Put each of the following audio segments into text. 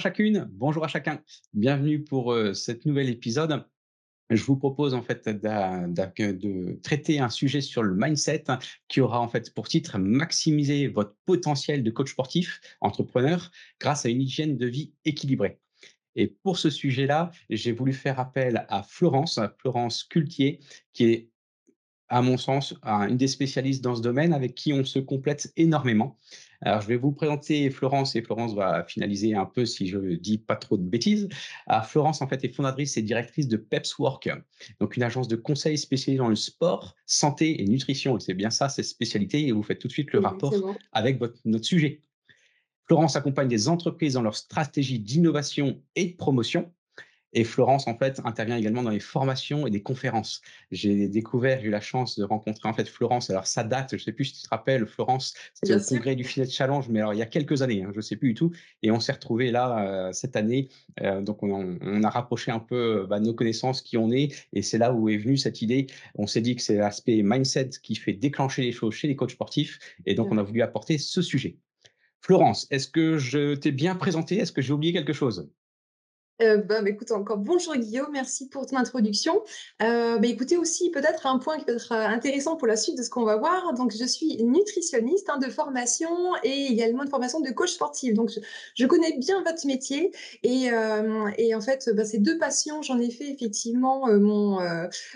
chacune, bonjour à chacun. Bienvenue pour euh, nouvel épisode je vous propose en fait de traiter un sujet sur le mindset qui aura en fait pour titre maximiser votre potentiel de coach sportif, entrepreneur, grâce à une hygiène de vie équilibrée. Et pour ce sujet-là, j'ai voulu faire appel à Florence, Florence Cultier, qui est à mon sens, une des spécialistes dans ce domaine avec qui on se complète énormément. Alors, je vais vous présenter Florence et Florence va finaliser un peu si je dis pas trop de bêtises. Alors, Florence, en fait, est fondatrice et directrice de PepsWork, donc une agence de conseil spécialisée dans le sport, santé et nutrition. C'est bien ça, cette spécialité, et vous faites tout de suite le rapport avec votre, notre sujet. Florence accompagne des entreprises dans leur stratégie d'innovation et de promotion et Florence, en fait, intervient également dans les formations et des conférences. J'ai découvert, j'ai eu la chance de rencontrer, en fait, Florence. Alors, ça date, je ne sais plus si tu te rappelles, Florence, c'était au congrès du Fitness Challenge, mais alors, il y a quelques années, hein, je ne sais plus du tout. Et on s'est retrouvés là, euh, cette année. Euh, donc, on, a rapproché un peu bah, nos connaissances, qui on est. Et c'est là où est venue cette idée. On s'est dit que c'est l'aspect mindset qui fait déclencher les choses chez les coachs sportifs. Et donc, on a voulu apporter ce sujet. Florence, est-ce que je t'ai bien présenté? Est-ce que j'ai oublié quelque chose? Euh, bah, bah, écoute, encore bonjour Guillaume, merci pour ton introduction. Euh, bah, écoutez aussi peut-être un point qui peut être euh, intéressant pour la suite de ce qu'on va voir. Donc je suis nutritionniste hein, de formation et également de formation de coach sportif. Donc je, connais bien votre métier et, euh, et en fait bah, ces deux passions, j'en ai fait effectivement euh, mon,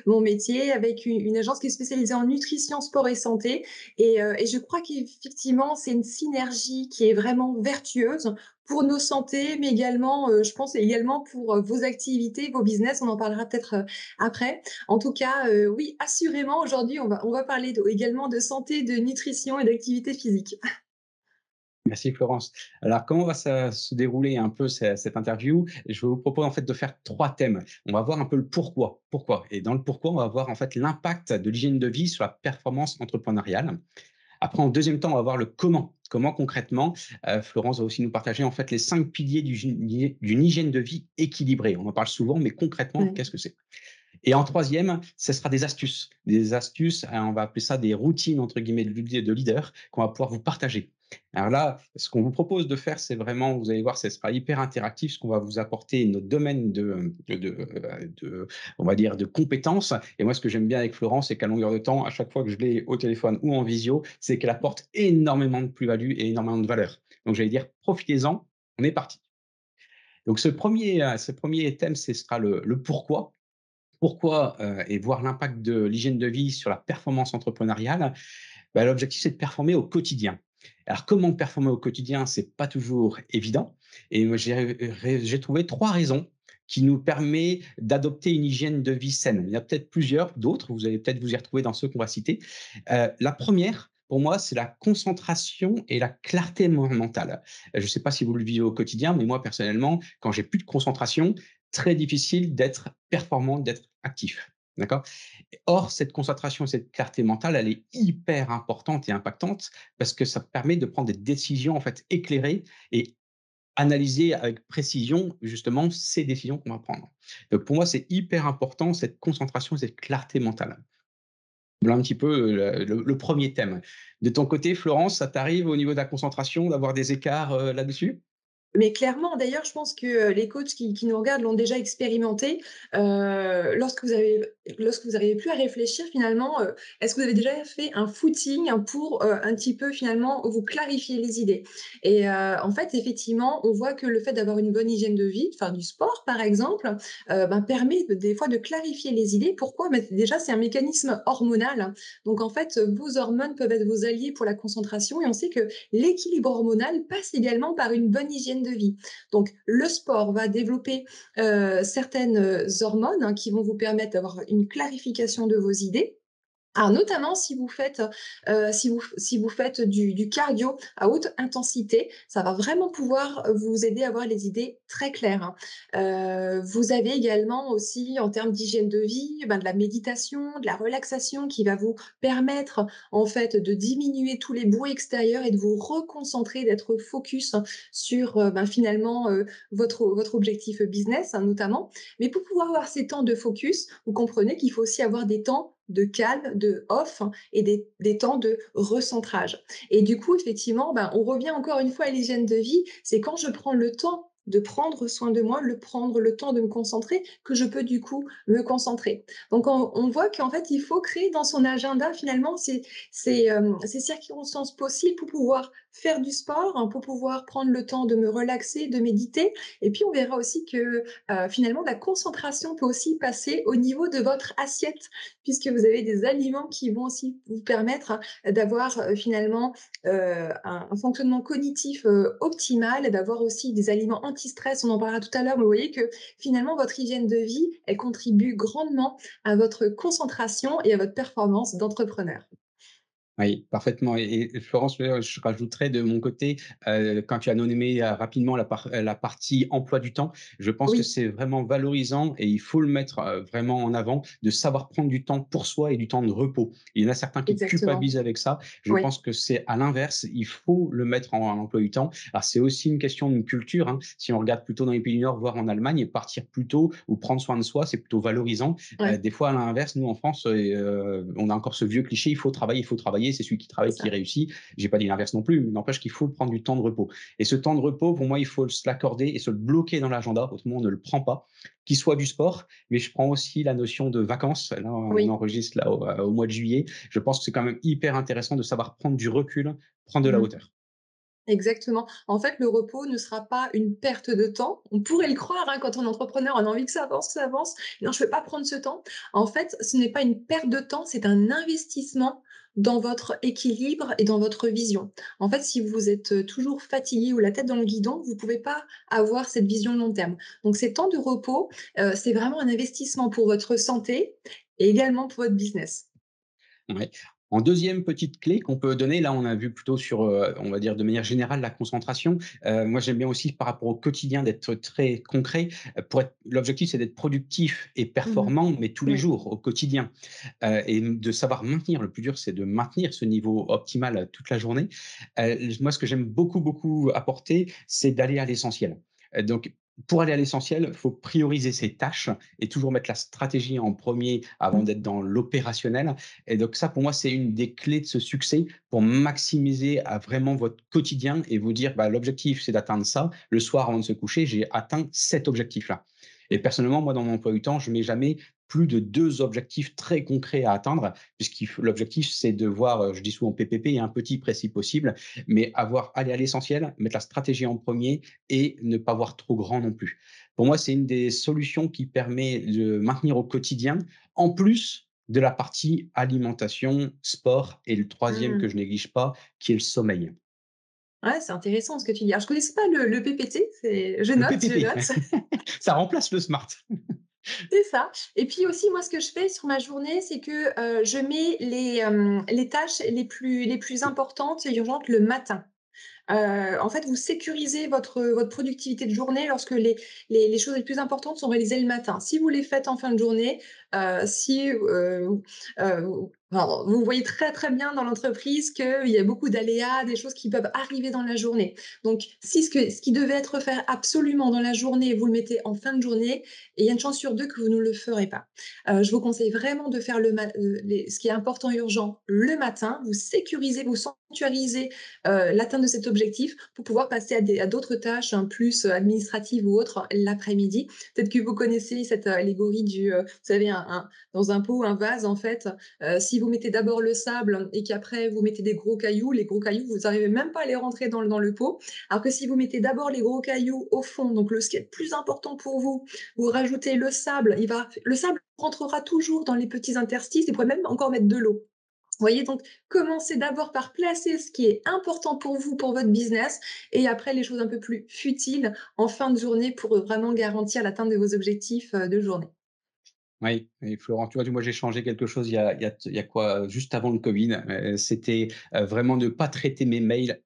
mon métier avec une, une, agence qui est spécialisée en nutrition, sport et santé. Et, et je crois qu'effectivement c'est une synergie qui est vraiment vertueuse pour nos santé, mais également, euh, je pense également pour euh, vos activités, vos business. On en parlera peut-être euh, après. En tout cas, oui, assurément, aujourd'hui, on va, on va parler également de santé, de nutrition et d'activité physique. Merci Florence. Alors, comment va se dérouler un peu cette, interview? Je vous propose en fait de faire trois thèmes. On va voir un peu le pourquoi. Pourquoi Et dans le pourquoi, on va voir en fait l'impact de l'hygiène de vie sur la performance entrepreneuriale. Après, en deuxième temps, on va voir le comment. Comment concrètement, euh, Florence va aussi nous partager en fait les cinq piliers d'une hygiène de vie équilibrée. On en parle souvent, mais concrètement, qu'est-ce que c'est? Et en troisième, ce sera des astuces. Des astuces, hein, on va appeler ça des routines, entre guillemets, de leader qu'on va pouvoir vous partager. Alors là, ce qu'on vous propose de faire, c'est vraiment, vous allez voir, ce sera hyper interactif, ce qu'on va vous apporter notre domaine de, de, on va dire, de compétences. Et moi, ce que j'aime bien avec Florence, c'est qu'à longueur de temps, à chaque fois que je l'ai au téléphone ou en visio, c'est qu'elle apporte énormément de plus-value et énormément de valeur. Donc, j'allais dire, profitez-en, on est parti. Donc, ce premier, euh, ce premier thème, ce sera le, pourquoi. Pourquoi euh, et voir l'impact de l'hygiène de vie sur la performance entrepreneuriale. Ben, l'objectif, c'est de performer au quotidien. Alors, comment performer au quotidien, c'est pas toujours évident. Et j'ai trouvé trois raisons qui nous permettent d'adopter une hygiène de vie saine. Il y a peut-être plusieurs, d'autres, vous allez peut-être vous y retrouver dans ceux qu'on va citer. Euh, la première, pour moi, c'est la concentration et la clarté mentale. Je ne sais pas si vous le vivez au quotidien, mais moi, personnellement, quand j'ai plus de concentration, très difficile d'être performant, d'être actif. D'accord? Or, cette concentration, cette clarté mentale, elle est hyper importante et impactante parce que ça permet de prendre des décisions en fait éclairées et analyser avec précision justement ces décisions qu'on va prendre. Donc pour moi, c'est hyper important cette concentration, cette clarté mentale. Voilà un petit peu le, premier thème. De ton côté, Florence, ça t'arrive au niveau de la concentration d'avoir des écarts là-dessus? Mais clairement, d'ailleurs, je pense que les coachs qui, nous regardent l'ont déjà expérimenté. lorsque vous avez, lorsque vous n'arrivez plus à réfléchir, finalement, est-ce que vous avez déjà fait un footing pour un petit peu finalement vous clarifier les idées? Et en fait, effectivement, on voit que le fait d'avoir une bonne hygiène de vie, faire du sport par exemple, ben, permet des fois de clarifier les idées. Pourquoi? Ben, Déjà, c'est un mécanisme hormonal. Donc en fait, vos hormones peuvent être vos alliés pour la concentration et on sait que l'équilibre hormonal passe également par une bonne hygiène de vie. Donc, le sport va développer euh, certaines hormones hein, qui vont vous permettre d'avoir clarification de vos idées Alors notamment si vous faites, faites du cardio à haute intensité, ça va vraiment pouvoir vous aider à avoir les idées très claires, hein. Heu, vous avez également aussi en termes d'hygiène de vie, ben, de la méditation, de la relaxation qui va vous permettre en fait de diminuer tous les bruits extérieurs et de vous reconcentrer, d'être focus sur, heu, ben, finalement, votre objectif business, hein, notamment. Mais pour pouvoir avoir ces temps de focus, vous comprenez qu'il faut aussi avoir des temps de calme, de off hein, et des, des, temps de recentrage. Et du coup, effectivement, ben, on revient encore une fois à l'hygiène de vie. C'est quand je prends le temps de prendre soin de moi, le prendre le temps de me concentrer, que je peux du coup me concentrer. Donc on, voit qu'en fait, il faut créer dans son agenda finalement ces, euh, ces circonstances possibles pour pouvoir faire du sport, hein, pour pouvoir prendre le temps de me relaxer, de méditer. Et puis on verra aussi que euh, finalement, la concentration peut aussi passer au niveau de votre assiette, puisque vous avez des aliments qui vont aussi vous permettre hein, d'avoir euh, finalement euh, un, un, fonctionnement cognitif euh, optimal d'avoir aussi des aliments anti-stress, on en parlera tout à l'heure, mais vous voyez que finalement votre hygiène de vie, elle contribue grandement à votre concentration et à votre performance d'entrepreneur. Oui, parfaitement. Et, et Florence, je rajouterais de mon côté, euh, quand tu as nommé euh, rapidement la, par, la, partie emploi du temps, je pense oui. que c'est vraiment valorisant et il faut le mettre euh, vraiment en avant, de savoir prendre du temps pour soi et du temps de repos. Il y en a certains qui Exactement. culpabilisent avec ça. Je oui. pense que c'est à l'inverse, il faut le mettre en, en, emploi du temps. Alors c'est aussi une question d'une culture. Hein. Si on regarde plutôt dans les pays du Nord, voire en Allemagne, partir plus tôt ou prendre soin de soi, c'est plutôt valorisant. Ouais. des fois, à l'inverse, nous en France, on a encore ce vieux cliché, il faut travailler, il faut travailler c'est celui qui travaille qui réussit. J'ai pas dit l'inverse non plus, mais n'empêche qu'il faut prendre du temps de repos. Et ce temps de repos, pour moi, il faut se l'accorder et se le bloquer dans l'agenda, autrement on ne le prend pas, qu'il soit du sport, mais je prends aussi la notion de vacances. Là, on oui. enregistre là au, au, mois de juillet. Je pense que c'est quand même hyper intéressant de savoir prendre du recul, prendre de la mmh. hauteur. Exactement. En fait, le repos ne sera pas une perte de temps. On pourrait le croire hein, quand on est entrepreneur, on a envie que ça avance, que ça avance. Non, je ne vais pas prendre ce temps. En fait, ce n'est pas une perte de temps, c'est un investissement dans votre équilibre et dans votre vision. En fait, si vous êtes euh, toujours fatigué ou la tête dans le guidon, vous ne pouvez pas avoir cette vision long terme. Donc, ces temps de repos, euh, c'est vraiment un investissement pour votre santé et également pour votre business. Ouais. En deuxième petite clé qu'on peut donner, là on a vu plutôt sur, euh, on va dire de manière générale, la concentration. Euh, moi j'aime bien aussi par rapport au quotidien d'être très concret. Pour être, l'objectif c'est d'être productif et performant, mmh. mais tous les jours, au quotidien, euh, et de savoir maintenir. Le plus dur c'est de maintenir ce niveau optimal toute la journée. Euh, moi ce que j'aime beaucoup beaucoup apporter, c'est d'aller à l'essentiel. Donc, pour aller à l'essentiel, il faut prioriser ses tâches et toujours mettre la stratégie en premier avant d'être dans l'opérationnel. Et donc ça, pour moi, c'est une des clés de ce succès pour maximiser à vraiment votre quotidien et vous dire, bah, l'objectif, c'est d'atteindre ça. Le soir, avant de se coucher, j'ai atteint cet objectif-là. Et personnellement, moi, dans mon emploi du temps, je ne mets jamais plus de deux objectifs très concrets à atteindre, puisque l'objectif, c'est de voir, euh, je dis souvent PPP, et un petit précis possible, mais avoir, aller à l'essentiel, mettre la stratégie en premier et ne pas voir trop grand non plus. Pour moi, c'est une des solutions qui permet de maintenir au quotidien, en plus de la partie alimentation, sport, et le troisième mmh. que je néglige pas, qui est le sommeil. Ouais, c'est intéressant ce que tu dis. Alors, je ne connaissais pas le, le PPT, je note, je note. Ça remplace le SMART. C'est ça. Et puis aussi, moi, ce que je fais sur ma journée, c'est que euh, je mets les, les tâches les plus, les plus importantes et urgentes le matin. Euh, en fait, vous sécurisez votre, votre productivité de journée lorsque les, les, les, choses les plus importantes sont réalisées le matin. Si vous les faites en fin de journée, si euh, alors, vous voyez très très bien dans l'entreprise qu'il y a beaucoup d'aléas, des choses qui peuvent arriver dans la journée. Donc, si ce, qui devait être fait absolument dans la journée, vous le mettez en fin de journée, il y a une chance sur deux que vous ne le ferez pas. Euh, je vous conseille vraiment de faire le ce qui est important et urgent le matin. Vous sécurisez, vous sanctuarisez euh, l'atteinte de cet objectif pour pouvoir passer à d'autres tâches hein, plus administratives ou autres l'après-midi. Peut-être que vous connaissez cette allégorie du, euh, vous savez, un, un, dans un pot, un vase, en fait. Euh, si vous mettez d'abord le sable et qu'après vous mettez des gros cailloux, les gros cailloux, vous n'arrivez même pas à les rentrer dans, dans le pot. Alors que si vous mettez d'abord les gros cailloux au fond, donc le ce qui est plus important pour vous, vous rajoutez le sable, il va, le sable rentrera toujours dans les petits interstices et vous pouvez même encore mettre de l'eau. Vous voyez, donc commencez d'abord par placer ce qui est important pour vous, pour votre business, et après les choses un peu plus futiles en fin de journée pour vraiment garantir l'atteinte de vos objectifs euh, de journée. Oui, et Florent, tu vois, moi j'ai changé quelque chose il y a, il y a, il y a quoi, juste avant le Covid. Euh, C'était euh, vraiment ne pas traiter mes mails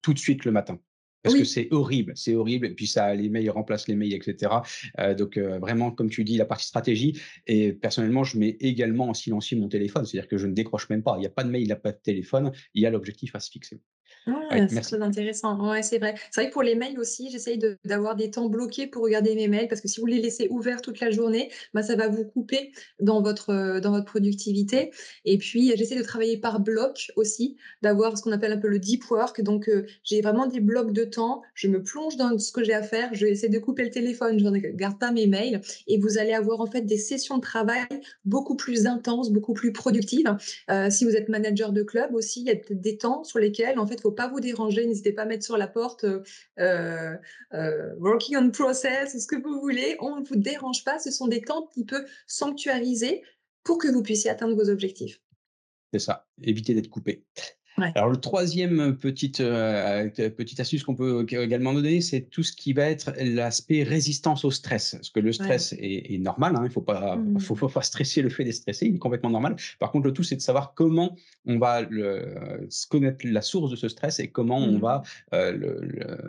tout de suite le matin. Parce que c'est horrible, c'est horrible. Et puis ça, les mails remplacent les mails, etc. Euh, donc euh, vraiment, comme tu dis, la partie stratégie. Et personnellement, je mets également en silencieux mon téléphone, c'est-à-dire que je ne décroche même pas. Il n'y a pas de mail, il n'y a pas de téléphone. Il y a l'objectif à se fixer. Ouais, c'est très intéressant. Ouais, c'est vrai. C'est vrai que pour les mails aussi, j'essaye de d'avoir des temps bloqués pour regarder mes mails parce que si vous les laissez ouverts toute la journée, bah, ça va vous couper dans votre, heu, dans votre productivité. Et puis, j'essaie de travailler par bloc aussi, d'avoir ce qu'on appelle un peu le deep work. Donc heu, j'ai vraiment des blocs de temps, je me plonge dans ce que j'ai à faire, je vais essayer de couper le téléphone, je ne regarde pas mes mails. Et vous allez avoir en fait des sessions de travail beaucoup plus intenses, beaucoup plus productives. Heu, si vous êtes manager de club aussi, il y a peut-être des temps sur lesquels en fait, il faut pas vous déranger. N'hésitez pas à mettre sur la porte, heu heu heu, working on process, ce que vous voulez. On ne vous dérange pas. Ce sont des temps qui peut sanctuariser pour que vous puissiez atteindre vos objectifs. C'est ça, éviter d'être coupé. Ouais. Alors le troisième petite, heu, petite astuce qu'on peut également donner, c'est tout ce qui va être l'aspect résistance au stress. Parce que le Ouais. stress est est normal, hein, il faut pas Mmh. faut faut pas stresser le fait d'être stressé, il est complètement normal. Par contre, le tout, c'est de savoir comment on va le connaître la source de ce stress et comment on va, Mmh.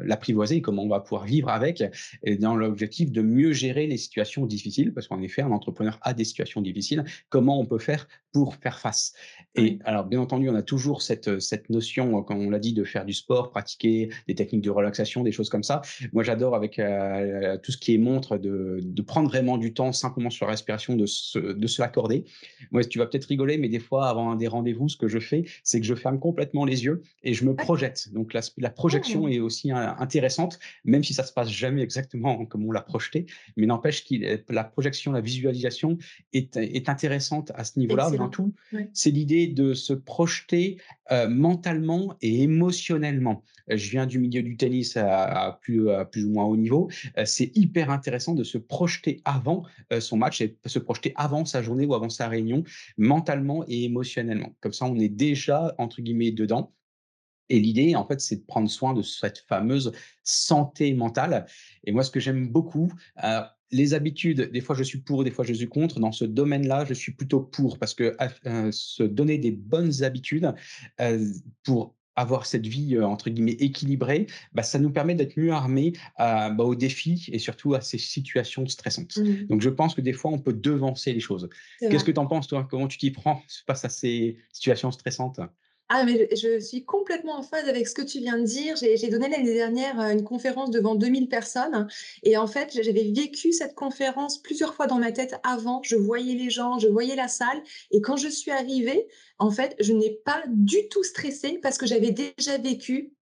l'apprivoiser, comment on va pouvoir vivre avec et dans l'objectif de mieux gérer les situations difficiles. Parce qu'en effet, un entrepreneur a des situations difficiles. Comment on peut faire pour faire face? Et alors, bien entendu, on a toujours cette, cette notion, euh, comme on l'a dit, de faire du sport, pratiquer des techniques de relaxation, des choses comme ça. Moi, j'adore avec euh, tout ce qui est montre de, de prendre vraiment du temps simplement sur la respiration, de se, de se l'accorder. Moi, tu vas peut-être rigoler, mais des fois, avant des rendez-vous, ce que je fais, c'est que je ferme complètement les yeux et je me Ouais. projette. Donc, la, la projection Mmh. est aussi euh, intéressante, même si ça se passe jamais exactement comme on l'a projeté. Mais n'empêche que la projection, la visualisation est, est intéressante à ce niveau-là. Excellent. tout, c'est l'idée de se projeter euh, mentalement et émotionnellement. Euh, Je viens du milieu du tennis à, plus, ou moins haut niveau. Euh, c'est hyper intéressant de se projeter avant euh, son match et se projeter avant sa journée ou avant sa réunion, mentalement et émotionnellement. Comme ça, on est déjà, entre guillemets, dedans. Et l'idée, en fait, c'est de prendre soin de cette fameuse santé mentale. Et moi, ce que j'aime beaucoup, les habitudes, des fois je suis pour, des fois je suis contre. Dans ce domaine-là, je suis plutôt pour parce que euh, se donner des bonnes habitudes euh, pour avoir cette vie euh, entre guillemets équilibrée, bah, ça nous permet d'être mieux armés à, bah, aux défis et surtout à ces situations stressantes. Mmh. Donc je pense que des fois on peut devancer les choses. Qu'est-ce que tu en penses toi? Comment tu t'y prends? Face à ces situations stressantes? Ah mais je suis complètement en phase avec ce que tu viens de dire. J'ai donné l'année dernière, heu, une conférence devant 2000 personnes et en fait, j'avais vécu cette conférence plusieurs fois dans ma tête avant. Je voyais les gens, je voyais la salle et quand je suis arrivée, en fait, je n'ai pas du tout stressé parce que j'avais déjà vécu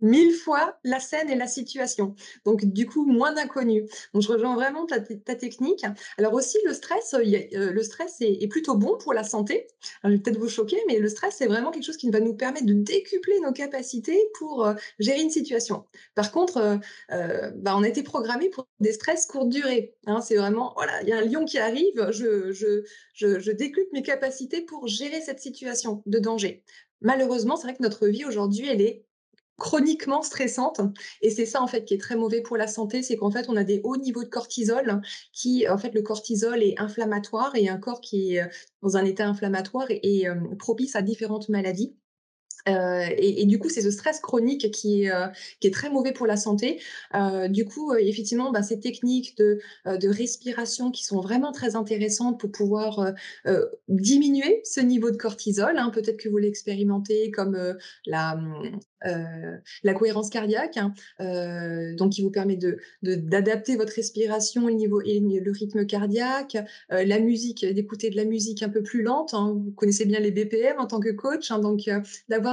1000 fois la scène et la situation. Donc du coup, moins d'inconnu. Donc je rejoins vraiment ta technique. Alors aussi le stress, a heu, le stress est plutôt bon pour la santé. Je vais peut-être vous choquer, mais le stress, c'est vraiment quelque chose qui va nous permettre de décupler nos capacités pour, heu, gérer une situation. Par contre, bah, on a été programmé pour des stress courte durée, hein. C'est vraiment, voilà, il y a un lion qui arrive, je je je je décuple mes capacités pour gérer cette situation de danger. Malheureusement, c'est vrai que notre vie aujourd'hui, elle est Chroniquement stressante et c'est ça, en fait, qui est très mauvais pour la santé, c'est qu'en fait, on a des hauts niveaux de cortisol qui en fait, le cortisol est inflammatoire et un corps qui est, heu, dans un état inflammatoire est hem, propice à différentes maladies. Heu et du coup, c'est ce stress chronique qui est, est très mauvais pour la santé. Heu, du coup, effectivement, bah, ces techniques de, de respiration qui sont vraiment très intéressantes pour pouvoir, diminuer ce niveau de cortisol, hein. Peut-être que vous l'expérimentez comme, la, cohérence cardiaque, hein, donc qui vous permet de de d'adapter votre respiration, le niveau et le rythme cardiaque. La musique, d'écouter de la musique un peu plus lente, hein. Vous connaissez bien les BPM en tant que coach, donc heu,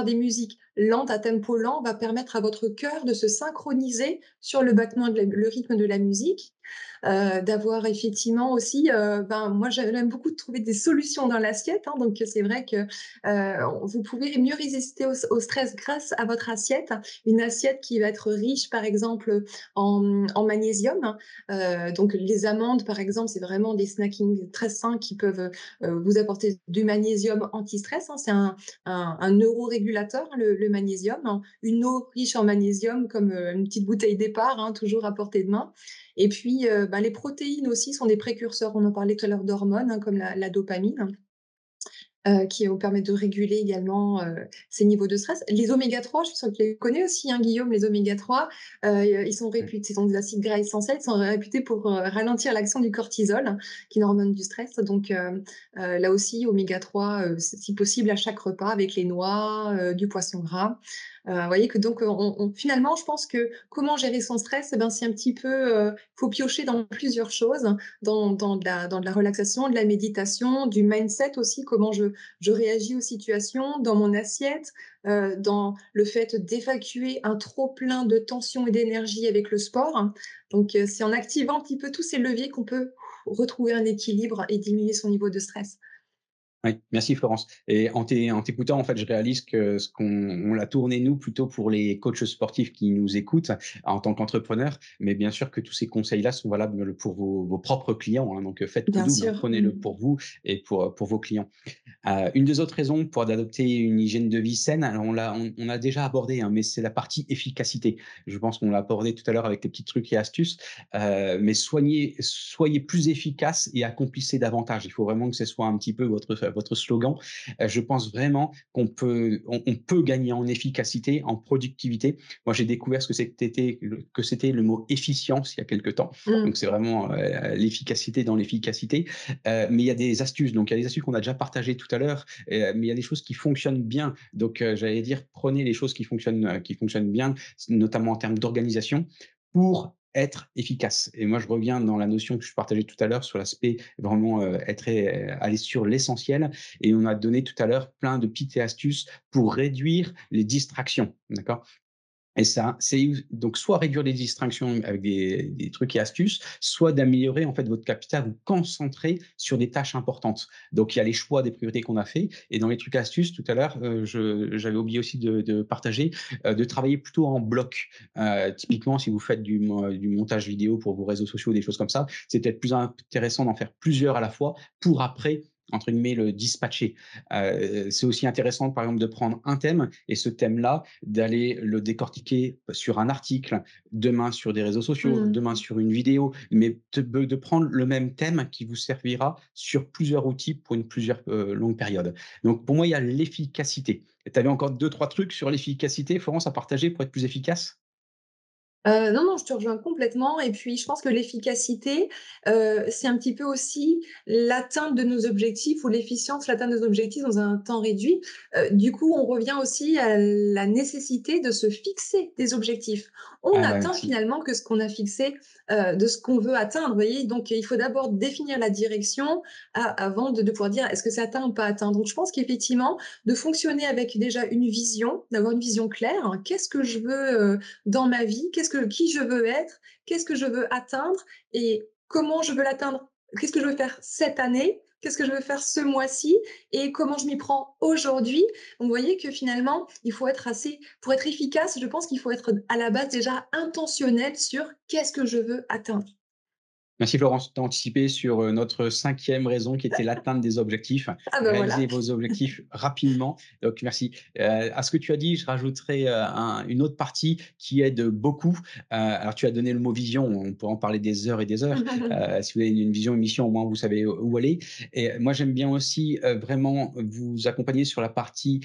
des musiques lentes à tempo lent va permettre à votre cœur de se synchroniser sur le battement le rythme de la musique. Heu, d'avoir effectivement aussi, heu, ben, moi j'aime beaucoup de trouver des solutions dans l'assiette, hein, donc c'est vrai que, heu, vous pouvez mieux résister au stress grâce à votre assiette. Une assiette qui va être riche, par exemple, en magnésium. Heu, donc les amandes, par exemple, c'est vraiment des snackings très sains qui peuvent, vous apporter du magnésium anti-stress, hein. C'est un un, un neurorégulateur, hein, le, le magnésium, hein. une eau riche en magnésium comme euh, une petite bouteille départ, hein, toujours à portée de main. Et puis puis, ben, les protéines aussi sont des précurseurs. On en parlait tout à l'heure d'hormones, hein, comme la, la dopamine. Euh, qui vous permet de réguler également euh, ces niveaux de stress. Les oméga 3, je suis sûre que tu les connais aussi, hein, Guillaume, les oméga 3, euh, ils sont réputés, sont des acides gras essentiels, ils sont réputés pour ralentir l'action du cortisol, qui est une hormone du stress. Donc là aussi, oméga 3, si possible, à chaque repas avec les noix, du poisson gras. Euh, vous voyez que donc, on, finalement, je pense que comment gérer son stress, eh ben, c'est un petit peu, euh, faut piocher dans plusieurs choses, dans, de la, relaxation, de la méditation, du mindset aussi, comment je, réagis aux situations, dans mon assiette, euh, dans le fait d'évacuer un trop plein de tension et d'énergie avec le sport. Donc, euh, c'est en activant un petit peu tous ces leviers qu'on peut retrouver un équilibre et diminuer son niveau de stress. Oui, merci Florence. Et en t'écoutant, en fait, je réalise que ce qu'on l'a tourné nous plutôt pour les coachs sportifs qui nous écoutent en tant qu'entrepreneurs, mais bien sûr que tous ces conseils-là sont valables pour vos, propres clients. Hein. donc faites tout vous, prenez-le mmh. pour vous et pour, pour vos clients. Euh, une des autres raisons pour adopter une hygiène de vie saine, alors on l'a on, a déjà abordé, hein, mais c'est la partie efficacité. Je pense qu'on l'a abordé tout à l'heure avec des petits trucs et astuces. Euh, mais soignez, soyez plus efficace et accomplissez davantage. Il faut vraiment que ce soit un petit peu votre votre slogan. Euh, je pense vraiment qu'on peut, on, peut gagner en efficacité, en productivité. Moi, j'ai découvert ce que c'était que c'était le mot efficience il y a quelques temps. Mmh. Donc, c'est vraiment euh, l'efficacité dans l'efficacité. Euh, mais il y a des astuces. Donc, il y a des astuces qu'on a déjà partagées tout à l'heure. mais il y a des choses qui fonctionnent bien. Donc, j'allais dire, prenez les choses qui fonctionnent, qui fonctionnent bien, notamment en termes d'organisation, pour être efficace. Et moi, je reviens dans la notion que je partageais tout à l'heure sur l'aspect vraiment euh, être euh, aller sur l'essentiel. Et on a donné tout à l'heure plein de petites astuces pour réduire les distractions. D'accord? Et ça, c'est donc soit réduire les distractions avec des, trucs et astuces, soit d'améliorer en fait votre capital, vous concentrer sur des tâches importantes. Donc il y a les choix des priorités qu'on a fait, et dans les trucs et astuces tout à l'heure, euh, j'avais oublié aussi de, partager, euh, de travailler plutôt en bloc. Euh, typiquement, si vous faites du, du, montage vidéo pour vos réseaux sociaux, des choses comme ça, c'est peut-être plus intéressant d'en faire plusieurs à la fois pour après entre guillemets, le dispatcher. Euh, c'est aussi intéressant, par exemple, de prendre un thème et ce thème-là, d'aller le décortiquer sur un article, demain sur des réseaux sociaux, mmh. demain sur une vidéo, mais de, prendre le même thème qui vous servira sur plusieurs outils pour une plusieurs euh, longue période. Donc, pour moi, il y a l'efficacité. Tu avais encore deux, trois trucs sur l'efficacité, Florence, à partager pour être plus efficace? Euh, non, non, je te rejoins complètement et puis je pense que l'efficacité, euh, c'est un petit peu aussi l'atteinte de nos objectifs ou l'efficience, l'atteinte de nos objectifs dans un temps réduit. Euh, du coup, on revient aussi à la nécessité de se fixer des objectifs. On ah atteint finalement que ce qu'on a fixé, de ce qu'on veut atteindre, vous voyez? Donc il faut d'abord définir la direction avant de de pouvoir dire: «Est-ce que c'est atteint ou pas atteint?» donc je pense qu'effectivement, de fonctionner avec déjà une vision, d'avoir une vision claire, hein. Qu'est-ce que je veux, dans ma vie? Qu'est-ce qui je veux être, qu'est-ce que je veux atteindre et comment je veux l'atteindre, qu'est-ce que je veux faire cette année, qu'est-ce que je veux faire ce mois-ci et comment je m'y prends aujourd'hui. vous voyez que finalement, il faut être assez, pour être efficace, je pense qu'il faut être à la base déjà intentionnel sur qu'est-ce que je veux atteindre. Merci Florence d'anticiper sur euh, notre cinquième raison qui était l'atteinte des objectifs. Ah ben Réaliser vos objectifs rapidement. Donc merci. Euh, à ce que tu as dit, je rajouterai euh, une autre partie qui aide beaucoup. alors tu as donné le mot vision, on pourrait en parler des heures et des heures. si vous avez une vision, une mission, au moins vous savez où aller. Et moi j'aime bien aussi vraiment vous accompagner sur la partie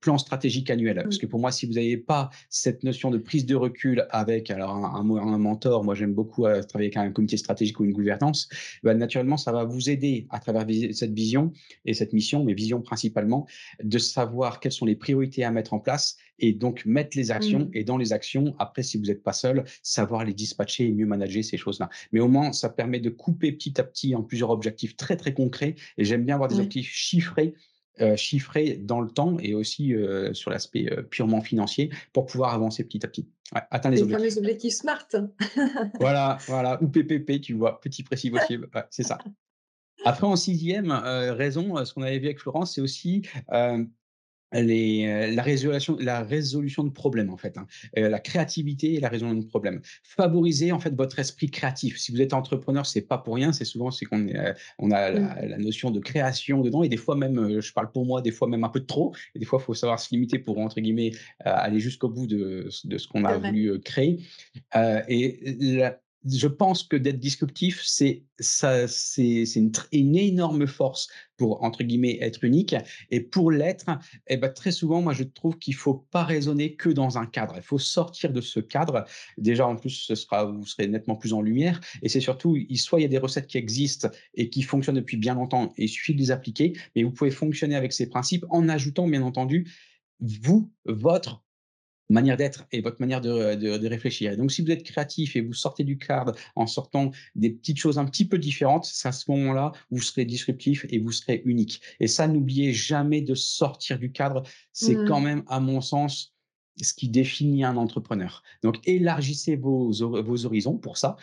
plan stratégique annuel. Parce que pour moi, si vous n'avez pas cette notion de prise de recul avec alors un, un, un mentor, moi j'aime beaucoup travailler avec un comité stratégique ou une gouvernance, bah, naturellement, ça va vous aider à travers cette vision et cette mission, mais vision principalement, de savoir quelles sont les priorités à mettre en place et donc mettre les actions. Mmh. Et dans les actions, après, si vous n'êtes pas seul, savoir les dispatcher et mieux manager ces choses-là. Mais au moins, ça permet de couper petit à petit en plusieurs objectifs très, très concrets. Et j'aime bien avoir des objectifs chiffrés euh, chiffrés dans le temps et aussi euh, sur l'aspect euh, purement financier pour pouvoir avancer petit à petit. atteindre les, objectifs. objectifs SMART. voilà, voilà, ou PPP, tu vois, petit précis possible. c'est ça. Après, en sixième raison, ce qu'on avait vu avec Florence, c'est aussi les, euh, la, résolution, la résolution de problèmes en fait, hein. euh, la créativité et la résolution de problèmes. Favorisez en fait votre esprit créatif. Si vous êtes entrepreneur, c'est pas pour rien. C'est souvent c'est qu'on euh, on a mmh. la, notion de création dedans et des fois même, je parle pour moi, des fois même un peu de trop. Et des fois, il faut savoir se limiter pour entre guillemets aller jusqu'au bout de, de ce qu'on a voulu créer. et la, je pense que d'être disruptif, c'est une, énorme force pour entre guillemets être unique. Et pour l'être, eh ben, très souvent, moi je trouve qu'il faut pas raisonner que dans un cadre. Il faut sortir de ce cadre. Déjà en plus, ce sera, vous serez nettement plus en lumière. Et c'est surtout, soit il y a des recettes qui existent et qui fonctionnent depuis bien longtemps, et il suffit de les appliquer. Mais vous pouvez fonctionner avec ces principes en ajoutant bien entendu vous, votre manière d'être et votre manière de, de, réfléchir. donc, si vous êtes créatif et vous sortez du cadre en sortant des petites choses un petit peu différentes, c'est à ce moment-là vous serez disruptif et vous serez unique. Et ça, n'oubliez jamais de sortir du cadre. C'est quand mmh. même, à mon sens, ce qui définit un entrepreneur. Donc, élargissez vos, vos horizons pour ça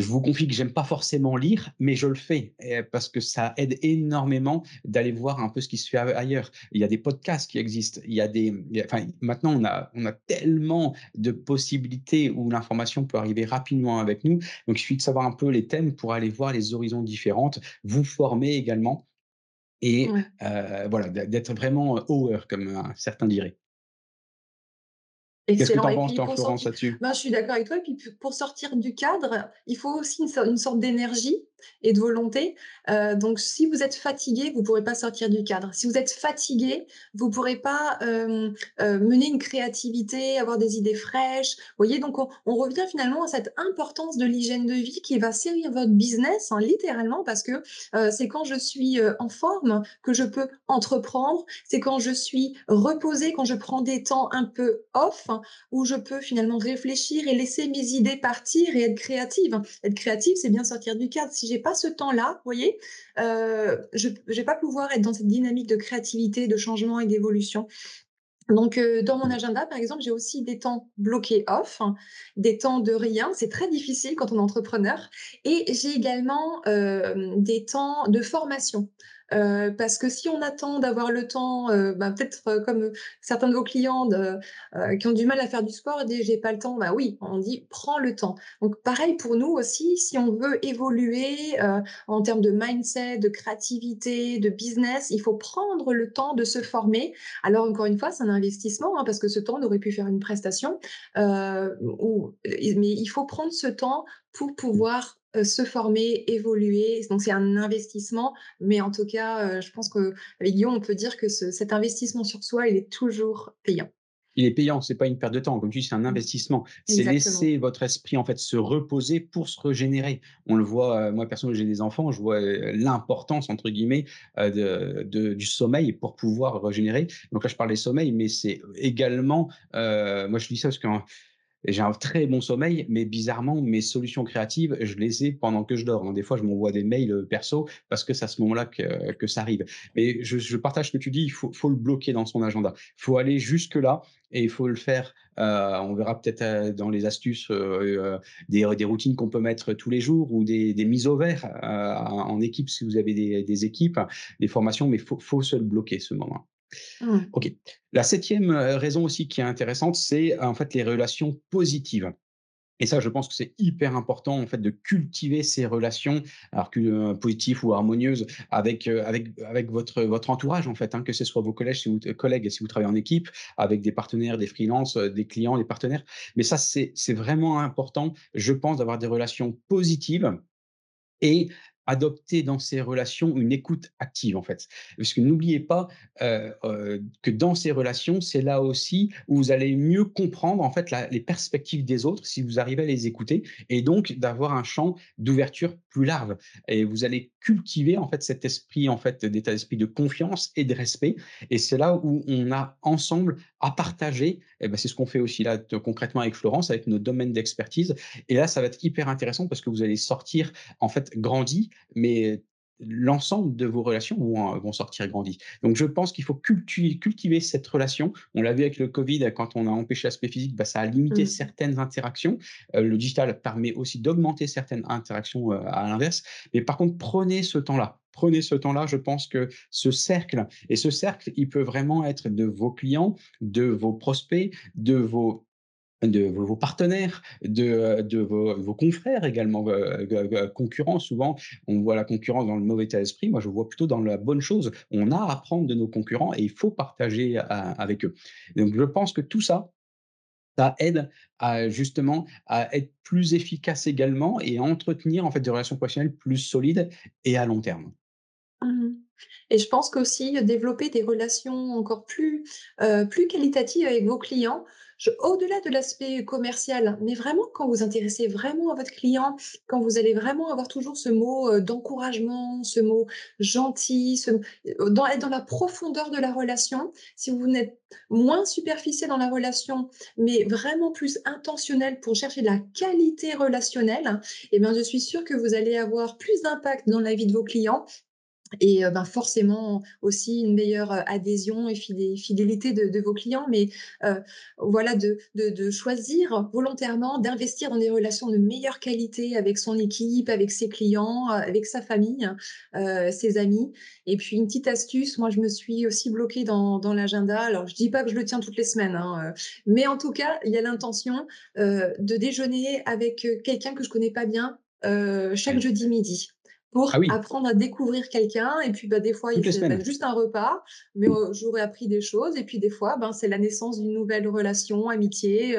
je vous confie que j'aime pas forcément lire, mais je le fais parce que ça aide énormément d'aller voir un peu ce qui se fait ailleurs. Il y a des podcasts qui existent. Il y a des, enfin, maintenant on a, on a tellement de possibilités où l'information peut arriver rapidement avec nous. Donc il suffit de savoir un peu les thèmes pour aller voir les horizons différentes, vous former également et euh, voilà d'être vraiment hour comme certains diraient. Qu'est-ce que tu en penses, Florence, là-dessus? Ben, Je suis d'accord avec toi. Et puis, pour sortir du cadre, il faut aussi une, sorte d'énergie et de volonté. Euh, donc, si vous êtes fatigué, vous ne pourrez pas sortir du cadre. Si vous êtes fatigué, vous ne pourrez pas euh, euh, mener une créativité, avoir des idées fraîches. Vous voyez, donc on, revient finalement à cette importance de l'hygiène de vie qui va servir votre business, hein, littéralement, parce que c'est quand je suis en forme que je peux entreprendre. C'est quand je suis reposée, quand je prends des temps un peu off, où je peux finalement réfléchir et laisser mes idées partir et être créative. Être créative, c'est bien sortir du cadre. J'ai pas ce temps-là, vous voyez, euh, je ne vais pas pouvoir être dans cette dynamique de créativité, de changement et d'évolution. Donc, euh, dans mon agenda, par exemple, j'ai aussi des temps bloqués off, hein, des temps de rien. C'est très difficile quand on est entrepreneur. Et j'ai également euh, des temps de formation. Euh, parce que si on attend d'avoir le temps, euh, bah, peut-être comme certains de vos clients de, qui ont du mal à faire du sport, disent j'ai pas le temps, bah oui, on dit prends le temps. Donc pareil pour nous aussi, si on veut évoluer en termes de mindset, de créativité, de business, il faut prendre le temps de se former. Alors encore une fois, c'est un investissement hein, parce que ce temps on aurait pu faire une prestation, ou, mais il faut prendre ce temps pour pouvoir euh, se former, évoluer. Donc c'est un investissement, mais en tout cas, euh, je pense qu'avec Guillaume, on peut dire que cet investissement sur soi, il est toujours payant. Il est payant, c'est pas une perte de temps. Comme tu dis, c'est un mmh. investissement. C'est laisser votre esprit en fait se reposer pour se régénérer. On le voit. Euh, moi, personnellement, j'ai des enfants. Je vois l'importance entre guillemets de, du sommeil pour pouvoir régénérer. Donc là, je parle des sommeils, mais c'est également. moi, je dis ça parce que j'ai un très bon sommeil, mais bizarrement, mes solutions créatives, je les ai pendant que je dors. Hein. Des fois, je m'envoie des mails euh, perso parce que c'est à ce moment-là que, que, ça arrive. Mais je, partage ce que tu dis, il faut, le bloquer dans son agenda. Il faut aller jusque-là et il faut le faire. Euh, on verra peut-être euh, dans les astuces euh, des, routines qu'on peut mettre tous les jours ou des, mises au vert en équipe si vous avez des, des équipes, des formations, mais il faut, faut se le bloquer ce moment. Mmh. OK. La septième raison aussi qui est intéressante, c'est en fait les relations positives. Et ça, je pense que c'est hyper important en fait de cultiver ces relations, alors que positives ou harmonieuses avec avec avec votre votre entourage en fait, hein, que ce soit vos vous collègues si vous travaillez en équipe, avec des partenaires, des freelances, des clients, des partenaires. Mais ça, c'est c'est vraiment important, je pense, d'avoir des relations positives et adopter dans ces relations une écoute active, en fait. Parce que n'oubliez pas euh, euh, que dans ces relations, c'est là aussi où vous allez mieux comprendre, en fait, les perspectives des autres si vous arrivez à les écouter et donc d'avoir un champ d'ouverture plus large. Et vous allez cultiver, en fait, cet esprit, en fait, d'état d'esprit de confiance et de respect. Et c'est là où on a ensemble à partager. Et ben, c'est ce qu'on fait aussi là concrètement avec Florence, avec nos domaines d'expertise. Et là, ça va être hyper intéressant parce que vous allez sortir, en fait, grandi mais l'ensemble de vos relations vont, vont sortir grandis. Donc, je pense qu'il faut cultiver, cette relation. On l'a vu avec le Covid, quand on a empêché l'aspect physique, bah, ça a limité mmh. certaines interactions. Euh, le digital permet aussi d'augmenter certaines interactions euh, à l'inverse. Mais par contre, prenez ce temps-là. Prenez ce temps-là. Je pense que ce cercle, et ce cercle, il peut vraiment être de vos clients, de vos prospects, de vos de vos partenaires, de, de vos, confrères également, euh, euh, concurrents. Souvent, on voit la concurrence dans le mauvais état d'esprit. Moi, je vois plutôt dans la bonne chose. On a à apprendre de nos concurrents et il faut partager avec eux. Donc, je pense que tout ça, ça aide à justement à être plus efficace également et à entretenir en fait des relations professionnelles plus solides et à long terme. Mmh et je pense qu'aussi développer des relations encore plus, plus qualitatives avec vos clients, au-delà de l'aspect commercial, mais vraiment quand vous intéressez vraiment à votre client, quand vous allez vraiment avoir toujours ce mot, heu, d'encouragement, ce mot gentil, heu, dans être dans la profondeur de la relation. Si vous n'êtes moins superficiel dans la relation, mais vraiment plus intentionnel pour chercher de la qualité relationnelle, et bien je suis sûre que vous allez avoir plus d'impact dans la vie de vos clients et ben, forcément aussi une meilleure, adhésion et fidé fidélité de de vos clients. Mais, voilà, de de de choisir volontairement d'investir dans des relations de meilleure qualité avec son équipe, avec ses clients, avec sa famille, ses amis. Et puis une petite astuce, moi je me suis aussi bloquée dans dans l'agenda. Alors je dis pas que je le tiens toutes les semaines, hein, mais en tout cas, il y a l'intention, de déjeuner avec, quelqu'un que je connais pas bien, chaque Mmh. jeudi midi. Ah Pour oui, apprendre à découvrir quelqu'un et puis, bah, des fois, il toutes les c'est, bah, juste un repas, mais j'aurais appris des choses et puis des fois, ben, c'est la naissance d'une nouvelle relation, amitié,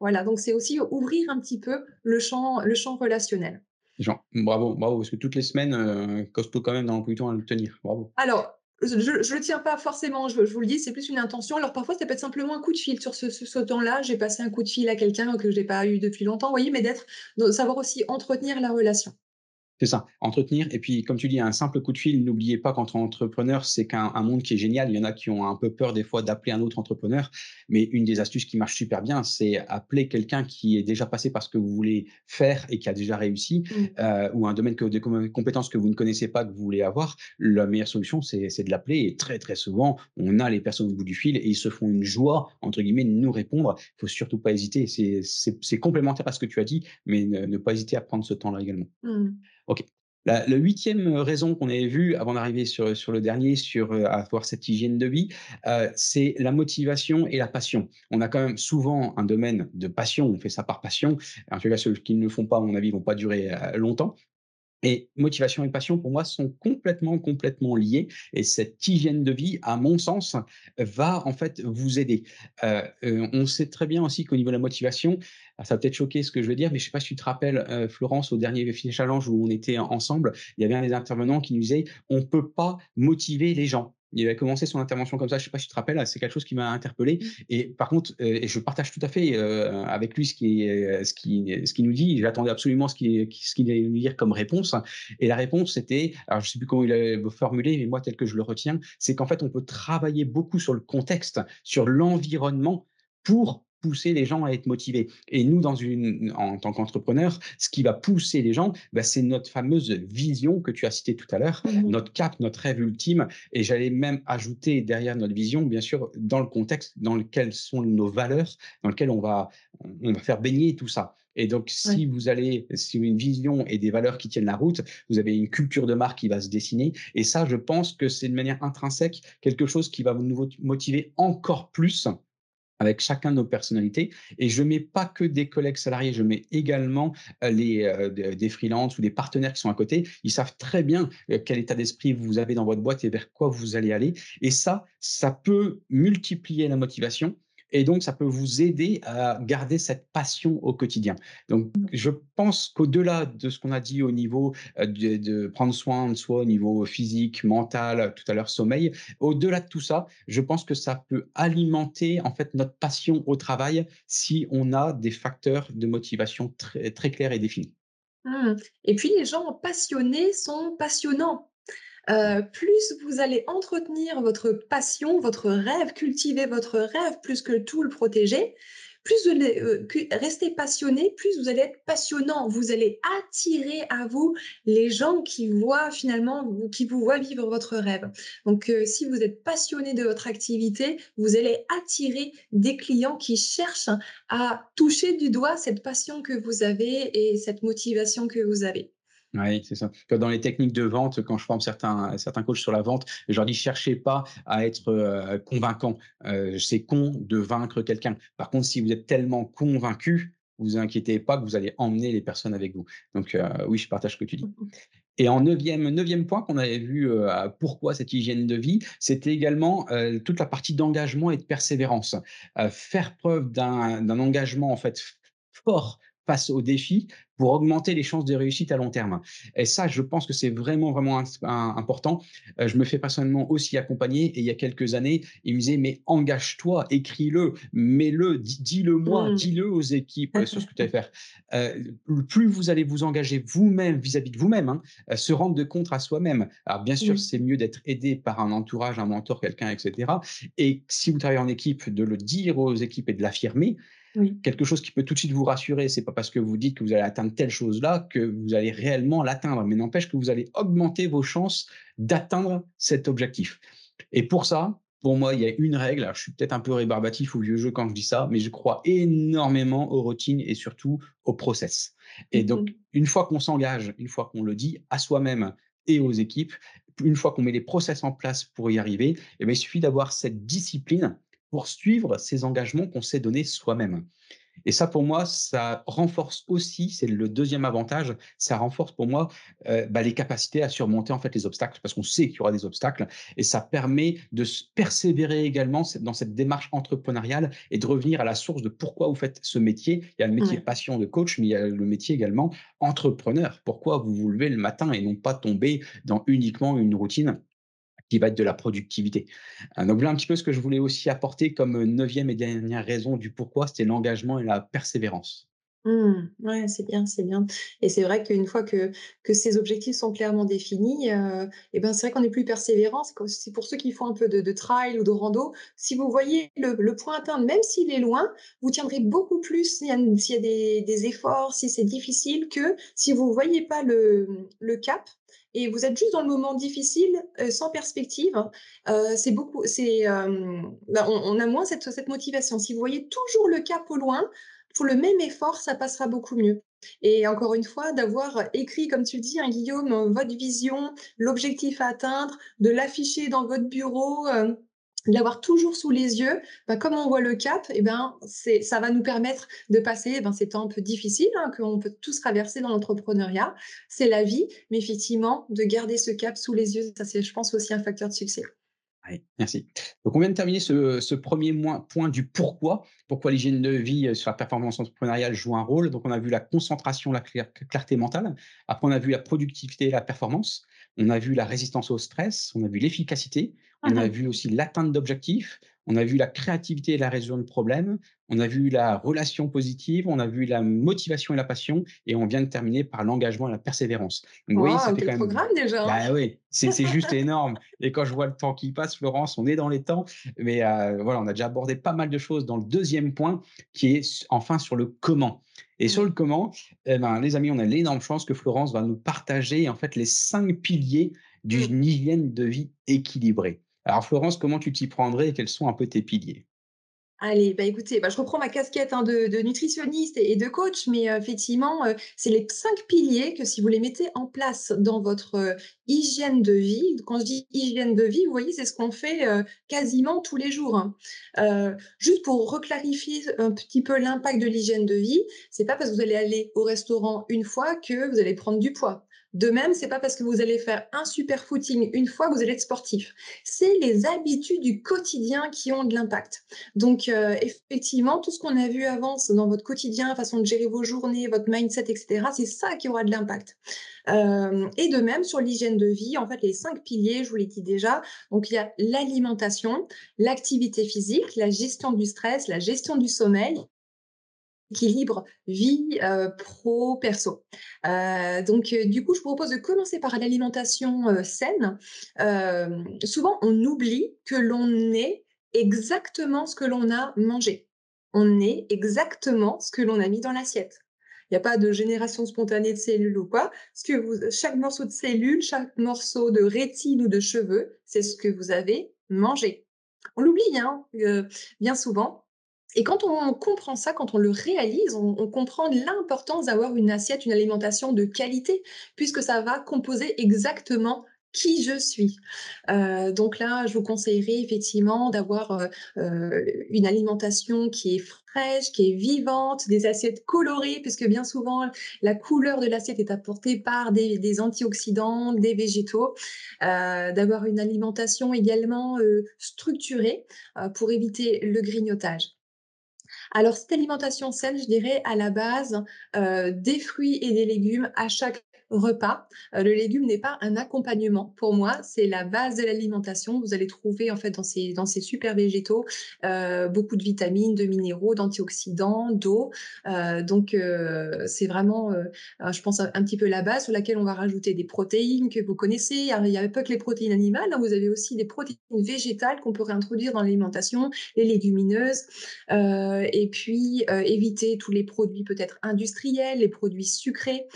voilà, donc c'est aussi ouvrir un petit peu le champ le champ relationnel. Genre, bravo, bravo, parce que toutes les semaines, heu, costaud quand même dans l'emploi du temps à le tenir. Bravo. Alors, je je le tiens pas forcément, je je vous le dis, c'est plus une intention. Alors parfois, ça peut être simplement un coup de fil sur ce ce ce temps-là, j'ai passé un coup de fil à quelqu'un que j'ai pas eu depuis longtemps, vous voyez? Mais d'être de savoir aussi entretenir la relation. C'est ça, entretenir et puis comme tu dis, un simple coup de fil, n'oubliez pas qu'entre entrepreneurs, c'est qu'un un monde qui est génial. Il y en a qui ont un peu peur des fois d'appeler un autre entrepreneur, mais une des astuces qui marche super bien, c'est appeler quelqu'un qui est déjà passé par ce que vous voulez faire et qui a déjà réussi, Mmh. heu, ou un domaine que des com compétences que vous ne connaissez pas, que vous voulez avoir. La meilleure solution, c'est de l'appeler et très, très souvent, on a les personnes au bout du fil et ils se font une joie, entre guillemets, de nous répondre. Il faut surtout pas hésiter. C'est complémentaire à ce que tu as dit, mais ne ne pas hésiter à prendre ce temps-là également. Mmh. OK. La 8 raison qu'on avait vue avant d'arriver sur, sur le dernier, sur, avoir cette hygiène de vie, c'est la motivation et la passion. On a quand même souvent un domaine de passion, on fait ça par passion. En tout cas, ceux qui ne le font pas, à mon avis, vont pas durer, longtemps. Et motivation et passion, pour moi, sont complètement, complètement liés et cette hygiène de vie, à mon sens, va en fait vous aider. Heu heu, on sait très bien aussi qu'au niveau de la motivation, ça va peut-être choquer ce que je veux dire, mais je ne sais pas si tu te rappelles, heu, Florence, au dernier Challenge où on était ensemble, il y avait un des intervenants qui nous disait: «On ne peut pas motiver les gens». Il avait commencé son intervention comme ça, je ne sais pas si tu te rappelles, c'est quelque chose qui m'a interpellé Mmh. et par contre, et je partage tout à fait, heu, avec lui ce qui est, ce qui ce qu'il nous dit. J'attendais absolument ce qu'il ce qu'il allait nous dire comme réponse et la réponse c'était, alors je ne sais plus comment il avait formulé, mais moi tel que je le retiens, c'est qu'en fait on peut travailler beaucoup sur le contexte, sur l'environnement pour pousser les gens à être motivés. Et nous, dans une, en tant qu'entrepreneur, ce qui va pousser les gens, bah, c'est notre fameuse vision que tu as citée tout à l'heure, Mmh notre cap, notre rêve ultime. Et j'allais même ajouter derrière notre vision, bien sûr, dans le contexte dans lequel sont nos valeurs, dans lequel on va, on va faire baigner tout ça. Et donc, si Ouais. vous allez, si une vision et des valeurs qui tiennent la route, vous avez une culture de marque qui va se dessiner. Et ça, je pense que c'est de manière intrinsèque quelque chose qui va nous motiver encore plus avec chacun de nos personnalités. Et je mets pas que des collègues salariés, je mets également euh, les, euh, des, des freelances ou des partenaires qui sont à côté. Ils savent très bien euh, quel état d'esprit vous avez dans votre boîte et vers quoi vous allez aller. Et ça, ça peut multiplier la motivation. Et donc, ça peut vous aider à garder cette passion au quotidien. Donc, je pense qu'au-delà de ce qu'on a dit au niveau de, de prendre soin de soi, au niveau physique, mental, tout à l'heure sommeil, au-delà de tout ça, je pense que ça peut alimenter en fait notre passion au travail si on a des facteurs de motivation très, très clairs et définis. Mmh. Et puis les gens passionnés sont passionnants. Heu, plus vous allez entretenir votre passion, votre rêve, cultiver votre rêve plus que tout le protéger, plus vous que rester passionné, plus vous allez être passionnant. Vous allez attirer à vous les gens qui voient finalement qui vous voient vivre votre rêve. Donc heu, si vous êtes passionné de votre activité, vous allez attirer des clients qui cherchent à toucher du doigt cette passion que vous avez et cette motivation que vous avez. Oui, c'est ça. Dans les techniques de vente, quand je forme certains, certains coachs sur la vente, je leur dis cherchez pas à être euh, convaincant. Euh, c'est con de vaincre quelqu'un. Par contre, si vous êtes tellement convaincu, vous inquiétez pas que vous allez emmener les personnes avec vous. Donc euh, oui, je partage ce que tu dis. Et en neuvième, neuvième point qu'on avait vu, euh, pourquoi cette hygiène de vie, c'était également euh, toute la partie d'engagement et de persévérance. Faire preuve d'un engagement en fait fort face aux défis pour augmenter les chances de réussite à long terme. Et ça, je pense que c'est vraiment, vraiment important. Euh, je me fais personnellement aussi accompagner et il y a quelques années, il me disait, mais engage-toi, écris-le, mets-le, dis-le moi, mmh. dis-le aux équipes euh, sur ce que tu vas faire. Euh, plus vous allez vous engager vous-même vis-à-vis de vous-même, hein, se rendre de compte à soi-même. Alors bien sûr, c'est mieux d'être aidé par un entourage, un mentor, quelqu'un, etc. Et si vous travaillez en équipe, de le dire aux équipes et de l'affirmer. Quelque chose qui peut tout de suite vous rassurer, c'est pas parce que vous dites que vous allez atteindre telle chose-là que vous allez réellement l'atteindre, mais n'empêche que vous allez augmenter vos chances d'atteindre cet objectif. Et pour ça, pour moi, il y a une règle. je suis peut-être un peu rébarbatif ou vieux jeu quand je dis ça, mais je crois énormément aux routines et surtout au process. Et donc, mmh une fois qu'on s'engage, une fois qu'on le dit à soi-même et aux équipes, une fois qu'on met les process en place pour y arriver, eh bien, il suffit d'avoir cette discipline pour suivre ces engagements qu'on s'est donnés soi-même. Et ça, pour moi, ça renforce aussi, c'est le deuxième avantage, ça renforce pour moi euh, bah, les capacités à surmonter en fait les obstacles, parce qu'on sait qu'il y aura des obstacles, et ça permet de persévérer également dans cette démarche entrepreneuriale et de revenir à la source de pourquoi vous faites ce métier. Il y a le métier passion de coach, mais il y a le métier également entrepreneur. Pourquoi vous vous levez le matin et non pas tomber dans uniquement une routine? Va être de la productivité. Euh, donc voilà un petit peu ce que je voulais aussi apporter comme neuvième et dernière raison du pourquoi, c'était l'engagement et la persévérance. Mmh, ouais, c'est bien, c'est bien. Et c'est vrai qu'une fois que, que ces objectifs sont clairement définis, euh, et ben c'est vrai qu'on est plus persévérant. C'est pour ceux qui font un peu de, de trail ou de rando. Si vous voyez le, point atteindre, même s'il est loin, vous tiendrez beaucoup plus s'il y a, des, des, efforts, si c'est difficile, que si vous ne voyez pas le, le cap et vous êtes juste dans le moment difficile, euh, sans perspective, euh, c'est beaucoup, c'est, euh, bah, on, a moins cette, cette motivation. Si vous voyez toujours le cap au loin, pour le même effort, ça passera beaucoup mieux. Et encore une fois, d'avoir écrit, comme tu dis, hein, Guillaume, votre vision, l'objectif à atteindre, de l'afficher dans votre bureau, l'avoir toujours sous les yeux, bah, comme on voit le cap, eh ben, ça va nous permettre de passer ben, ces temps un peu difficiles hein, qu'on peut tous traverser dans l'entrepreneuriat. C'est la vie, mais effectivement, de garder ce cap sous les yeux, ça c'est, je pense, aussi un facteur de succès. Oui, merci. Donc, on vient de terminer ce, premier point du pourquoi, pourquoi l'hygiène de vie euh, sur la performance entrepreneuriale joue un rôle? Donc, on a vu la concentration, la clarté mentale. Après, on a vu la productivité et la performance. On a vu la résistance au stress. On a vu l'efficacité. On a vu aussi l'atteinte d'objectifs. On a vu la créativité et la résolution de problèmes. On a vu la relation positive. On a vu la motivation et la passion. Et on vient de terminer par l'engagement et la persévérance. Donc, wow, ça fait quand même. programme déjà. Bah, oui, c'est juste énorme. Et quand je vois le temps qui passe, Florence, on est dans les temps. Mais euh, voilà, on a déjà abordé pas mal de choses dans le deuxième point qui est enfin sur le comment. Et sur le comment, eh ben, les amis, on a l'énorme chance que Florence va nous partager en fait les cinq piliers d'une hygiène de vie équilibrée. Alors Florence, comment tu t'y prendrais et quels sont un peu tes piliers? Allez, bah écoutez, bah je reprends ma casquette hein, de, nutritionniste et, de coach, mais effectivement, c'est les cinq piliers que si vous les mettez en place dans votre hygiène de vie, quand je dis hygiène de vie, vous voyez, c'est ce qu'on fait quasiment tous les jours. Hein. juste pour reclarifier un petit peu l'impact de l'hygiène de vie, c'est pas parce que vous allez aller au restaurant une fois que vous allez prendre du poids. De même, c'est pas parce que vous allez faire un super footing une fois que vous allez être sportif. C'est les habitudes du quotidien qui ont de l'impact. Donc, euh, effectivement, tout ce qu'on a vu avant dans votre quotidien, façon de gérer vos journées, votre mindset, etc., c'est ça qui aura de l'impact. Euh, et de même, sur l'hygiène de vie, en fait, les cinq piliers, je vous l'ai dit déjà. Donc, il y a l'alimentation, l'activité physique, la gestion du stress, la gestion du sommeil équilibre vie euh, pro perso. Euh, donc euh, du coup, je vous propose de commencer par l'alimentation saine. souvent, on oublie que l'on est exactement ce que l'on a mangé. On est exactement ce que l'on a mis dans l'assiette. Il n'y a pas de génération spontanée de cellules ou quoi. Chaque morceau de cellule, chaque morceau de rétine ou de cheveux, c'est ce que vous avez mangé. On l'oublie hein, bien souvent. Et quand on comprend ça, quand on le réalise, on, comprend l'importance d'avoir une assiette, une alimentation de qualité, puisque ça va composer exactement qui je suis. Euh, donc là, je vous conseillerais effectivement d'avoir euh, euh, une alimentation qui est fraîche, qui est vivante, des assiettes colorées, puisque bien souvent, la couleur de l'assiette est apportée par des, antioxydants, des végétaux. d'avoir une alimentation également structurée pour éviter le grignotage. Alors, cette alimentation saine, je dirais à la base des fruits et des légumes à chaque repas. Euh, le légume n'est pas un accompagnement pour moi, c'est la base de l'alimentation. Vous allez trouver en fait dans ces, dans ces super végétaux euh, beaucoup de vitamines, de minéraux, d'antioxydants, d'eau. Euh, donc c'est vraiment, je pense, un, petit peu la base sur laquelle on va rajouter des protéines que vous connaissez. Il n'y a pas que les protéines animales, hein. vous avez aussi des protéines végétales qu'on peut réintroduire dans l'alimentation, les légumineuses. et puis éviter tous les produits peut-être industriels, les produits sucrés,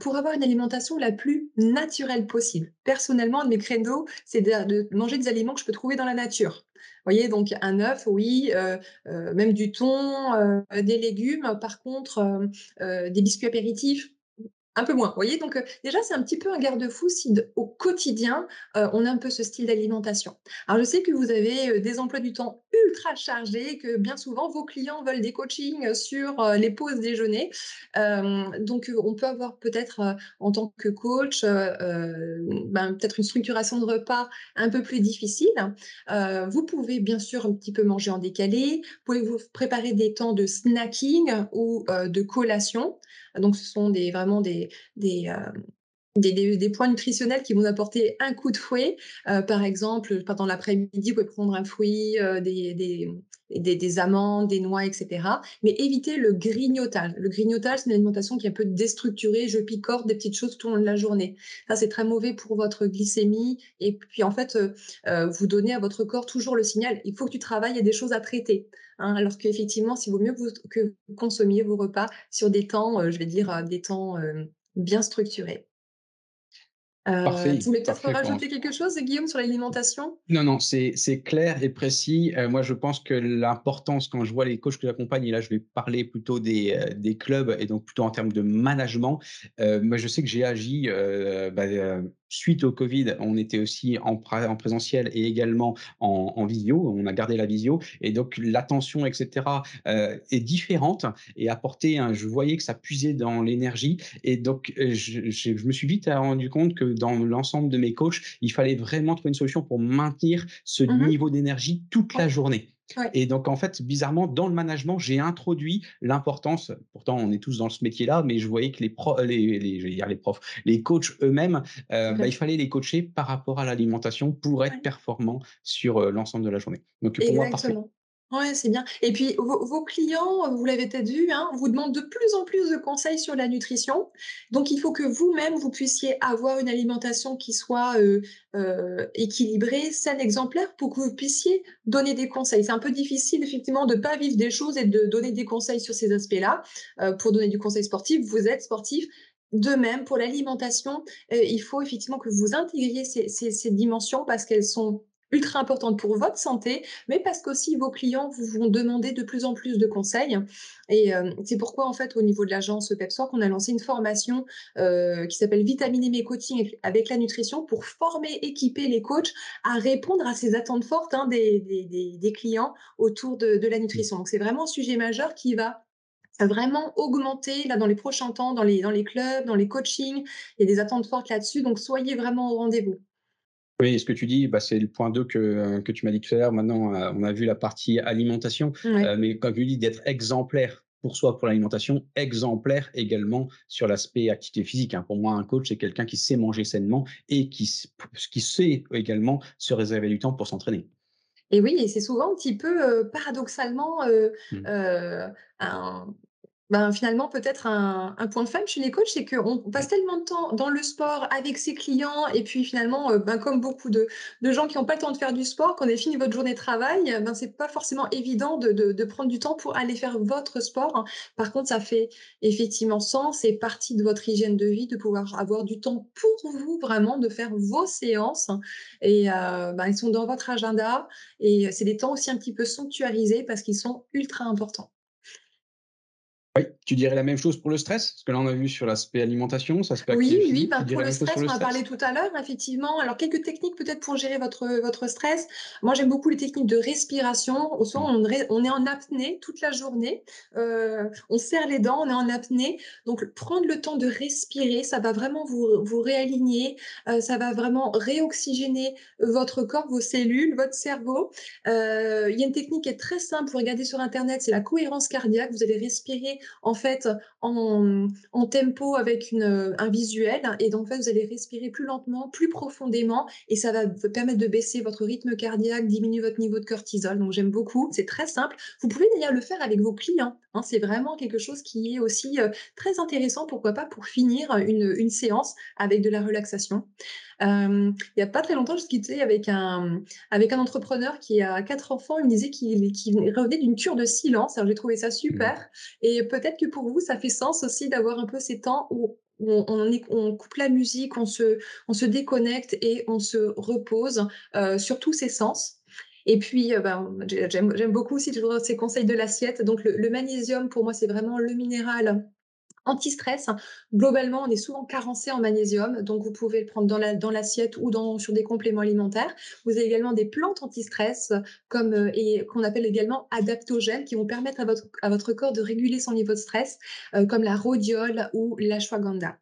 pour avoir une la plus naturelle possible. Personnellement, un de mes créneaux, c'est de, manger des aliments que je peux trouver dans la nature. Vous voyez, donc un œuf, oui, euh, euh, même du thon, euh, des légumes. Par contre, des biscuits apéritifs, un peu moins. Vous voyez, donc déjà, c'est un petit peu un garde-fou si au quotidien, on a un peu ce style d'alimentation. Alors, je sais que vous avez des emplois du temps ultra chargés, que bien souvent, vos clients veulent des coachings sur les pauses déjeuner. donc, on peut avoir peut-être, en tant que coach, ben, peut-être une structuration de repas un peu plus difficile. vous pouvez bien sûr un petit peu manger en décalé. Vous pouvez vous préparer des temps de snacking ou de collation? Donc, ce sont des, vraiment des, des, des, points nutritionnels qui vont apporter un coup de fouet. Euh, par exemple, pendant l'après-midi, vous pouvez prendre un fruit, euh, des, des, amandes, des noix, etc. Mais évitez le grignotage. Le grignotage, c'est une alimentation qui est un peu déstructurée. Je picore des petites choses tout au long de la journée. Ça, c'est très mauvais pour votre glycémie. Et puis, en fait, euh, vous donnez à votre corps toujours le signal, il faut que tu travailles, il y a des choses à traiter. Hein. alors qu'effectivement, s'il vaut mieux vous, que vous consommiez vos repas sur des temps, je vais dire, des temps bien structurés. Parfait, tu voulais peut-être rajouter quelque chose, Guillaume, sur l'alimentation? Non, non, c'est clair et précis. Euh, moi, je pense que l'importance, quand je vois les coachs que j'accompagne, et là, je vais parler plutôt des, euh, des, clubs et donc plutôt en termes de management. Euh, moi, je sais que j'ai agi bah, suite au Covid, on était aussi en, en présentiel et également en, visio. On a gardé la visio et donc l'attention, etc., est différente et apporté. je voyais que ça puisait dans l'énergie et donc je, je, me suis vite rendu compte que dans l'ensemble de mes coachs, il fallait vraiment trouver une solution pour maintenir ce mmh niveau d'énergie toute la journée. Et donc, en fait, bizarrement, dans le management, j'ai introduit l'importance, pourtant on est tous dans ce métier-là, mais je voyais que les, profs, les, les, dire les profs, les coachs eux-mêmes, euh, bah, il fallait les coacher par rapport à l'alimentation pour être performants sur euh, l'ensemble de la journée. Donc, pour moi, parfait. Ouais, c'est bien. Et puis, vos, clients, vous l'avez peut-être vu, hein, vous demandent de plus en plus de conseils sur la nutrition. Donc, il faut que vous-même, vous puissiez avoir une alimentation qui soit équilibrée, saine, exemplaire, pour que vous puissiez donner des conseils. C'est un peu difficile, effectivement, de ne pas vivre des choses et de donner des conseils sur ces aspects-là. pour donner du conseil sportif, vous êtes sportif. De même, pour l'alimentation, il faut effectivement que vous intégriez ces dimensions parce qu'elles sont ultra importante pour votre santé, mais parce qu'aussi vos clients vous vont demander de plus en plus de conseils. Et euh, c'est pourquoi, en fait, au niveau de l'agence Pepsor, on a lancé une formation euh, qui s'appelle Vitaminer mes coaching avec la nutrition pour former, équiper les coachs à répondre à ces attentes fortes hein, des, des, clients autour de, de la nutrition. Donc, c'est vraiment un sujet majeur qui va vraiment augmenter là dans les prochains temps dans les, dans les clubs, dans les coachings. Il y a des attentes fortes là-dessus, donc soyez vraiment au rendez-vous. Oui, ce que tu dis, bah, c'est le point 2 que, euh, que tu m'as dit tout à l'heure. Maintenant, euh, on a vu la partie alimentation, euh, mais comme tu dis, d'être exemplaire pour soi, pour l'alimentation, exemplaire également sur l'aspect activité physique. Hein. Pour moi, un coach, c'est quelqu'un qui sait manger sainement et qui, qui sait également se réserver du temps pour s'entraîner. Et oui, et c'est souvent un petit peu paradoxalement mmh. un, ben, finalement, peut-être un, un, point faible chez les coachs, c'est qu'on passe tellement de temps dans le sport avec ses clients, et puis finalement, euh, ben, comme beaucoup de, gens qui n'ont pas le temps de faire du sport, quand on a fini votre journée de travail, ben, c'est pas forcément évident de, prendre du temps pour aller faire votre sport. Par contre, ça fait effectivement sens, c'est partie de votre hygiène de vie de pouvoir avoir du temps pour vous, vraiment, de faire vos séances. Et euh, ben, ils sont dans votre agenda, et c'est des temps aussi un petit peu sanctuarisés parce qu'ils sont ultra importants. Oui, tu dirais la même chose pour le stress? Parce que là, on a vu sur l'aspect alimentation, ça aspect Oui, oui, ben, pour le stress, on a parlé tout à l'heure, effectivement. Alors, quelques techniques peut-être pour gérer votre, votre stress. Moi, j'aime beaucoup les techniques de respiration. Au son, on, on est en apnée toute la journée. Euh, on serre les dents, on est en apnée. Donc, prendre le temps de respirer, ça va vraiment vous, vous réaligner. Euh, ça va vraiment réoxygéner votre corps, vos cellules, votre cerveau. Euh, il y a une technique qui est très simple. Vous regardez sur Internet, c'est la cohérence cardiaque. Vous allez respirer en fait en, tempo avec une, un visuel et donc en fait vous allez respirer plus lentement, plus profondément et ça va vous permettre de baisser votre rythme cardiaque, diminuer votre niveau de cortisol. Donc j'aime beaucoup, c'est très simple. Vous pouvez d'ailleurs le faire avec vos clients. Hein. c'est vraiment quelque chose qui est aussi euh, très intéressant, pourquoi pas pour finir une, une séance avec de la relaxation. Euh, il n'y a pas très longtemps, je discutais avec un, avec un entrepreneur qui a quatre enfants. Il me disait qu'il revenait d'une cure de silence. Alors, j'ai trouvé ça super. Mmh. Et peut-être que pour vous, ça fait sens aussi d'avoir un peu ces temps où on, coupe la musique, on se, on se déconnecte et on se repose euh, sur tous ses sens. Et puis, euh, ben, j'aime beaucoup aussi ces conseils de l'assiette. Donc, le, magnésium, pour moi, c'est vraiment le minéral anti-stress. Globalement, on est souvent carencé en magnésium, donc vous pouvez le prendre dans l'assiette ou dans, sur des compléments alimentaires. Vous avez également des plantes anti-stress comme euh, et qu'on appelle également adaptogènes qui vont permettre à votre, à votre corps de réguler son niveau de stress, euh, comme la rhodiole ou l'ashwagandha.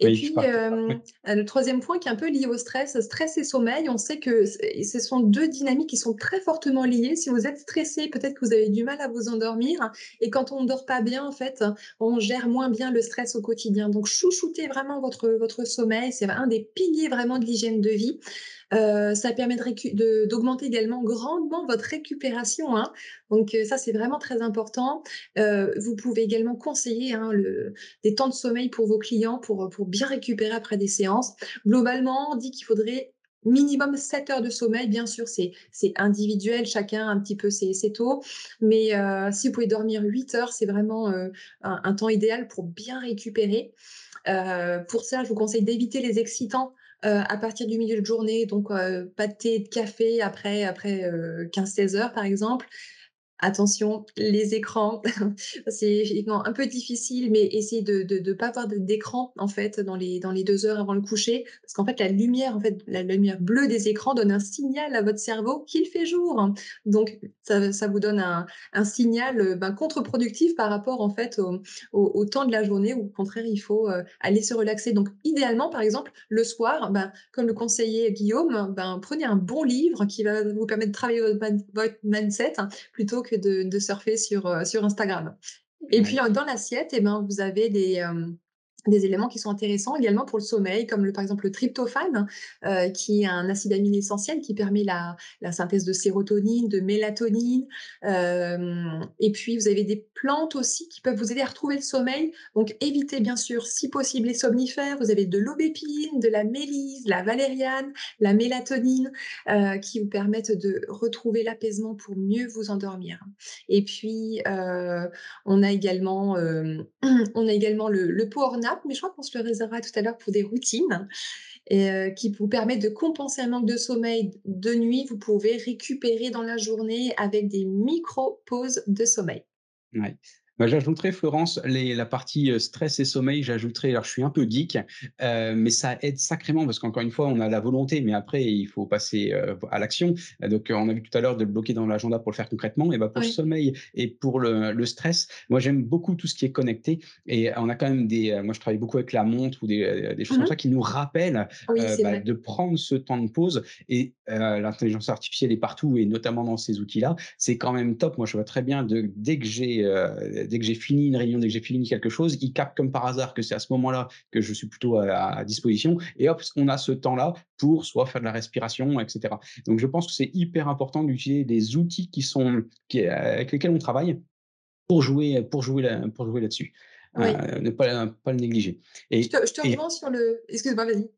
Et puis, euh, le troisième point qui est un peu lié au stress, stress et sommeil, on sait que ce sont deux dynamiques qui sont très fortement liées. Si vous êtes stressé, peut-être que vous avez du mal à vous endormir. Et quand on ne dort pas bien, en fait, on gère moins bien le stress au quotidien. Donc, chouchoutez vraiment votre, votre sommeil. C'est un des piliers vraiment de l'hygiène de vie. Euh, ça permet d'augmenter également grandement votre récupération. Hein. Donc euh, ça, c'est vraiment très important. Euh, vous pouvez également conseiller hein, des temps de sommeil pour vos clients pour, pour bien récupérer après des séances. Globalement, on dit qu'il faudrait minimum 7 heures de sommeil. Bien sûr, c'est individuel, chacun un petit peu ses, ses taux. Mais si vous pouvez dormir 8 heures, c'est vraiment un, temps idéal pour bien récupérer. pour ça, je vous conseille d'éviter les excitants euh, à partir du milieu de journée, donc euh, pas de thé, de café après, après 15-16 euh, heures par exemple. Attention, les écrans, c'est un peu difficile, mais essayez de ne pas avoir d'écran en fait dans les, dans les deux heures avant le coucher, parce qu'en fait la lumière, en fait la lumière bleue des écrans donne un signal à votre cerveau qu'il fait jour. Donc ça, ça vous donne un, un signal euh, ben, contre-productif par rapport en fait au, au, temps de la journée où au contraire il faut euh, aller se relaxer. Donc idéalement par exemple le soir, ben, comme le conseillait Guillaume, ben, prenez un bon livre qui va vous permettre de travailler votre, mindset hein, plutôt que de, surfer sur, euh, sur Instagram. Et puis, dans l'assiette, eh ben, vous avez des, euh, des éléments qui sont intéressants également pour le sommeil, comme le, par exemple le tryptophane, euh, qui est un acide aminé essentiel qui permet la, la synthèse de sérotonine, de mélatonine. Euh, et puis, vous avez des plantes aussi qui peuvent vous aider à retrouver le sommeil. Donc, évitez bien sûr, si possible, les somnifères. Vous avez de l'aubépine, de la mélise, la valériane, la mélatonine, euh, qui vous permettent de retrouver l'apaisement pour mieux vous endormir. Et puis, on a également, on a également le, le mais je crois qu'on se le réservera tout à l'heure pour des routines. Euh, qui vous permettent de compenser un manque de sommeil de nuit. Vous pouvez récupérer dans la journée avec des micro-pauses de sommeil. Bah, j'ajouterais, Florence, les, la partie euh, stress et sommeil, j'ajouterais, alors je suis un peu geek, euh, mais ça aide sacrément parce qu'encore une fois, on a la volonté, mais après, il faut passer euh, à l'action. Donc, on a vu tout à l'heure de le bloquer dans l'agenda pour le faire concrètement. Et bah, pour le sommeil et pour le, le stress, moi, j'aime beaucoup tout ce qui est connecté. Et on a quand même des, moi, je travaille beaucoup avec la montre ou des, des choses comme mmh ça qui nous rappellent bah, de prendre ce temps de pause. Et l'intelligence artificielle est partout et notamment dans ces outils-là. C'est quand même top. Moi, je vois très bien de, dès que j'ai dès que j'ai fini une réunion, dès que j'ai fini quelque chose, il capte comme par hasard que c'est à ce moment-là que je suis plutôt à, disposition. Et hop, on a ce temps-là pour soit faire de la respiration, etc. Donc, je pense que c'est hyper important d'utiliser des outils qui sont, avec lesquels on travaille pour jouer, pour jouer, pour jouer là-dessus. Euh, ne pas, pas le négliger. Et, je te, je te sur le. Excuse-moi, vas-y.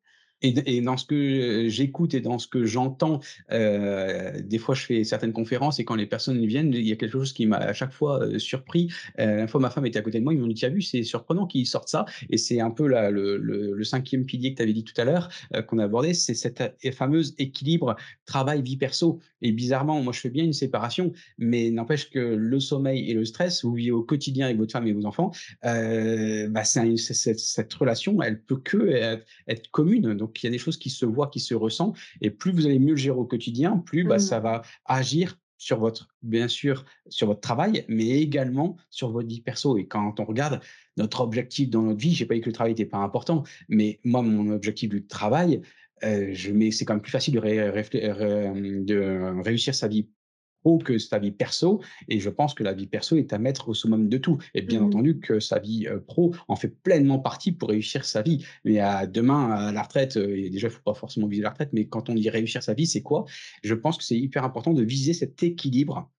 Et, dans ce que j'écoute et dans ce que j'entends, euh, des fois je fais certaines conférences et quand les personnes viennent, il y a quelque chose qui m'a à chaque fois surpris. Euh, une fois ma femme était à côté de moi, ils m'ont dit, tu vu, c'est surprenant qu'ils sortent ça. Et c'est un peu la, le, cinquième pilier que tu avais dit tout à l'heure, qu'on a abordé, c'est cette fameuse équilibre travail-vie perso. Et bizarrement, moi, je fais bien une séparation, mais n'empêche que le sommeil et le stress, vous vivez au quotidien avec votre femme et vos enfants, euh, bah, c'est cette relation, elle peut que être, commune. Donc, il y a des choses qui se voient, qui se ressentent. Et plus vous allez mieux le gérer au quotidien, plus bah, ça mmh. va agir sur votre, bien sûr, sur votre travail, mais également sur votre vie perso. Et quand on regarde notre objectif dans notre vie, je n'ai pas dit que le travail n'était pas important, mais moi, mon objectif du travail, euh, c'est quand même plus facile de, de réussir sa vie que sa vie perso. Et je pense que la vie perso est à mettre au summum de tout. Et bien mmh entendu que sa vie pro en fait pleinement partie pour réussir sa vie. Mais à demain, à la retraite, et déjà, il ne faut pas forcément viser la retraite, mais quand on dit réussir sa vie, c'est quoi? Je pense que c'est hyper important de viser cet équilibre.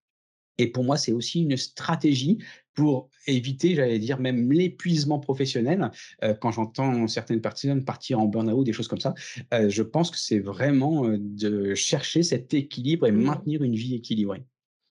Et pour moi, c'est aussi une stratégie pour éviter, j'allais dire, même l'épuisement professionnel. quand j'entends certaines personnes partir en burn-out, des choses comme ça, je pense que c'est vraiment de chercher cet équilibre et mmh. maintenir une vie équilibrée.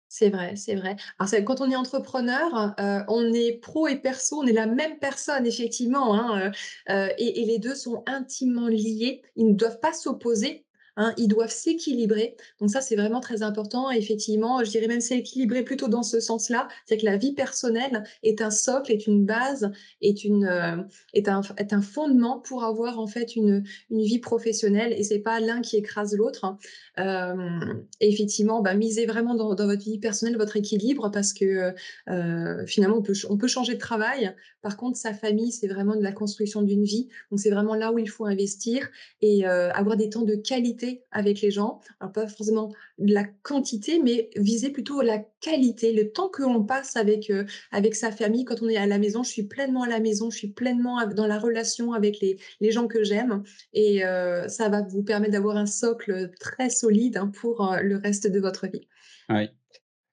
C'est vrai, c'est vrai. Alors, quand on est entrepreneur, on est pro et perso, on est la même personne, effectivement, hein, et, et, les deux sont intimement liés. Ils ne doivent pas s'opposer. Hein, ils doivent s'équilibrer. Donc ça, c'est vraiment très important. effectivement, je dirais même s'équilibrer plutôt dans ce sens-là. C'est que la vie personnelle est un socle, est une base, est, une, euh, est, un, est un fondement pour avoir en fait une, une vie professionnelle. Et c'est pas l'un qui écrase l'autre. Hein. Euh, effectivement, bah, misez vraiment dans, votre vie personnelle votre équilibre parce que euh, finalement, on peut, on peut changer de travail. Par contre, sa famille, c'est vraiment de la construction d'une vie. Donc c'est vraiment là où il faut investir et avoir des temps de qualité avec les gens. Pas forcément la quantité, mais viser plutôt la qualité, le temps que l'on passe avec, euh, avec sa famille. Quand on est à la maison, je suis pleinement à la maison, je suis pleinement dans la relation avec les, les gens que j'aime. Et euh, ça va vous permettre d'avoir un socle très solide hein, pour euh, le reste de votre vie. Oui.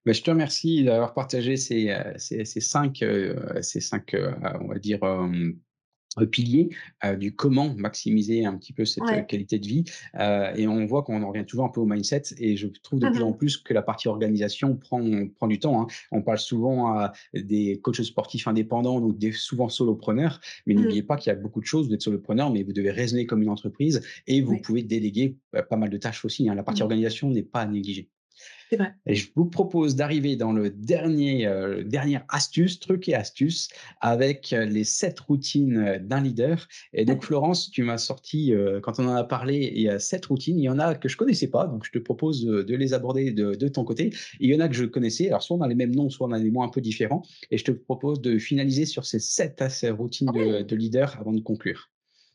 Bah, je te remercie d'avoir partagé ces, ces, ces cinq, ces cinq on va dire, pilier du comment maximiser un petit peu cette qualité de vie. et on voit qu'on en revient toujours un peu au mindset. Et je trouve de plus en mmh plus que la partie organisation prend, prend du temps. Hein. On parle souvent à des coachs sportifs indépendants, donc des, souvent solopreneurs. Mais mmh. n'oubliez pas qu'il y a beaucoup de choses. Vous êtes solopreneur, mais vous devez raisonner comme une entreprise et vous pouvez déléguer pas mal de tâches aussi. Hein. La partie mmh. organisation n'est pas à négliger. Et je vous propose d'arriver dans le dernier, euh, dernière astuce, truc et astuce, avec euh, les sept routines euh, d'un leader. Et donc, Florence, tu m'as sorti, quand on en a parlé, il y a sept routines. Il y en a que je connaissais pas, donc je te propose de, les aborder de, de, ton côté. il y en a que je connaissais. Alors, soit on a les mêmes noms, soit on a des mots un peu différents. Et je te propose de finaliser sur ces sept routines de, de leader avant de conclure.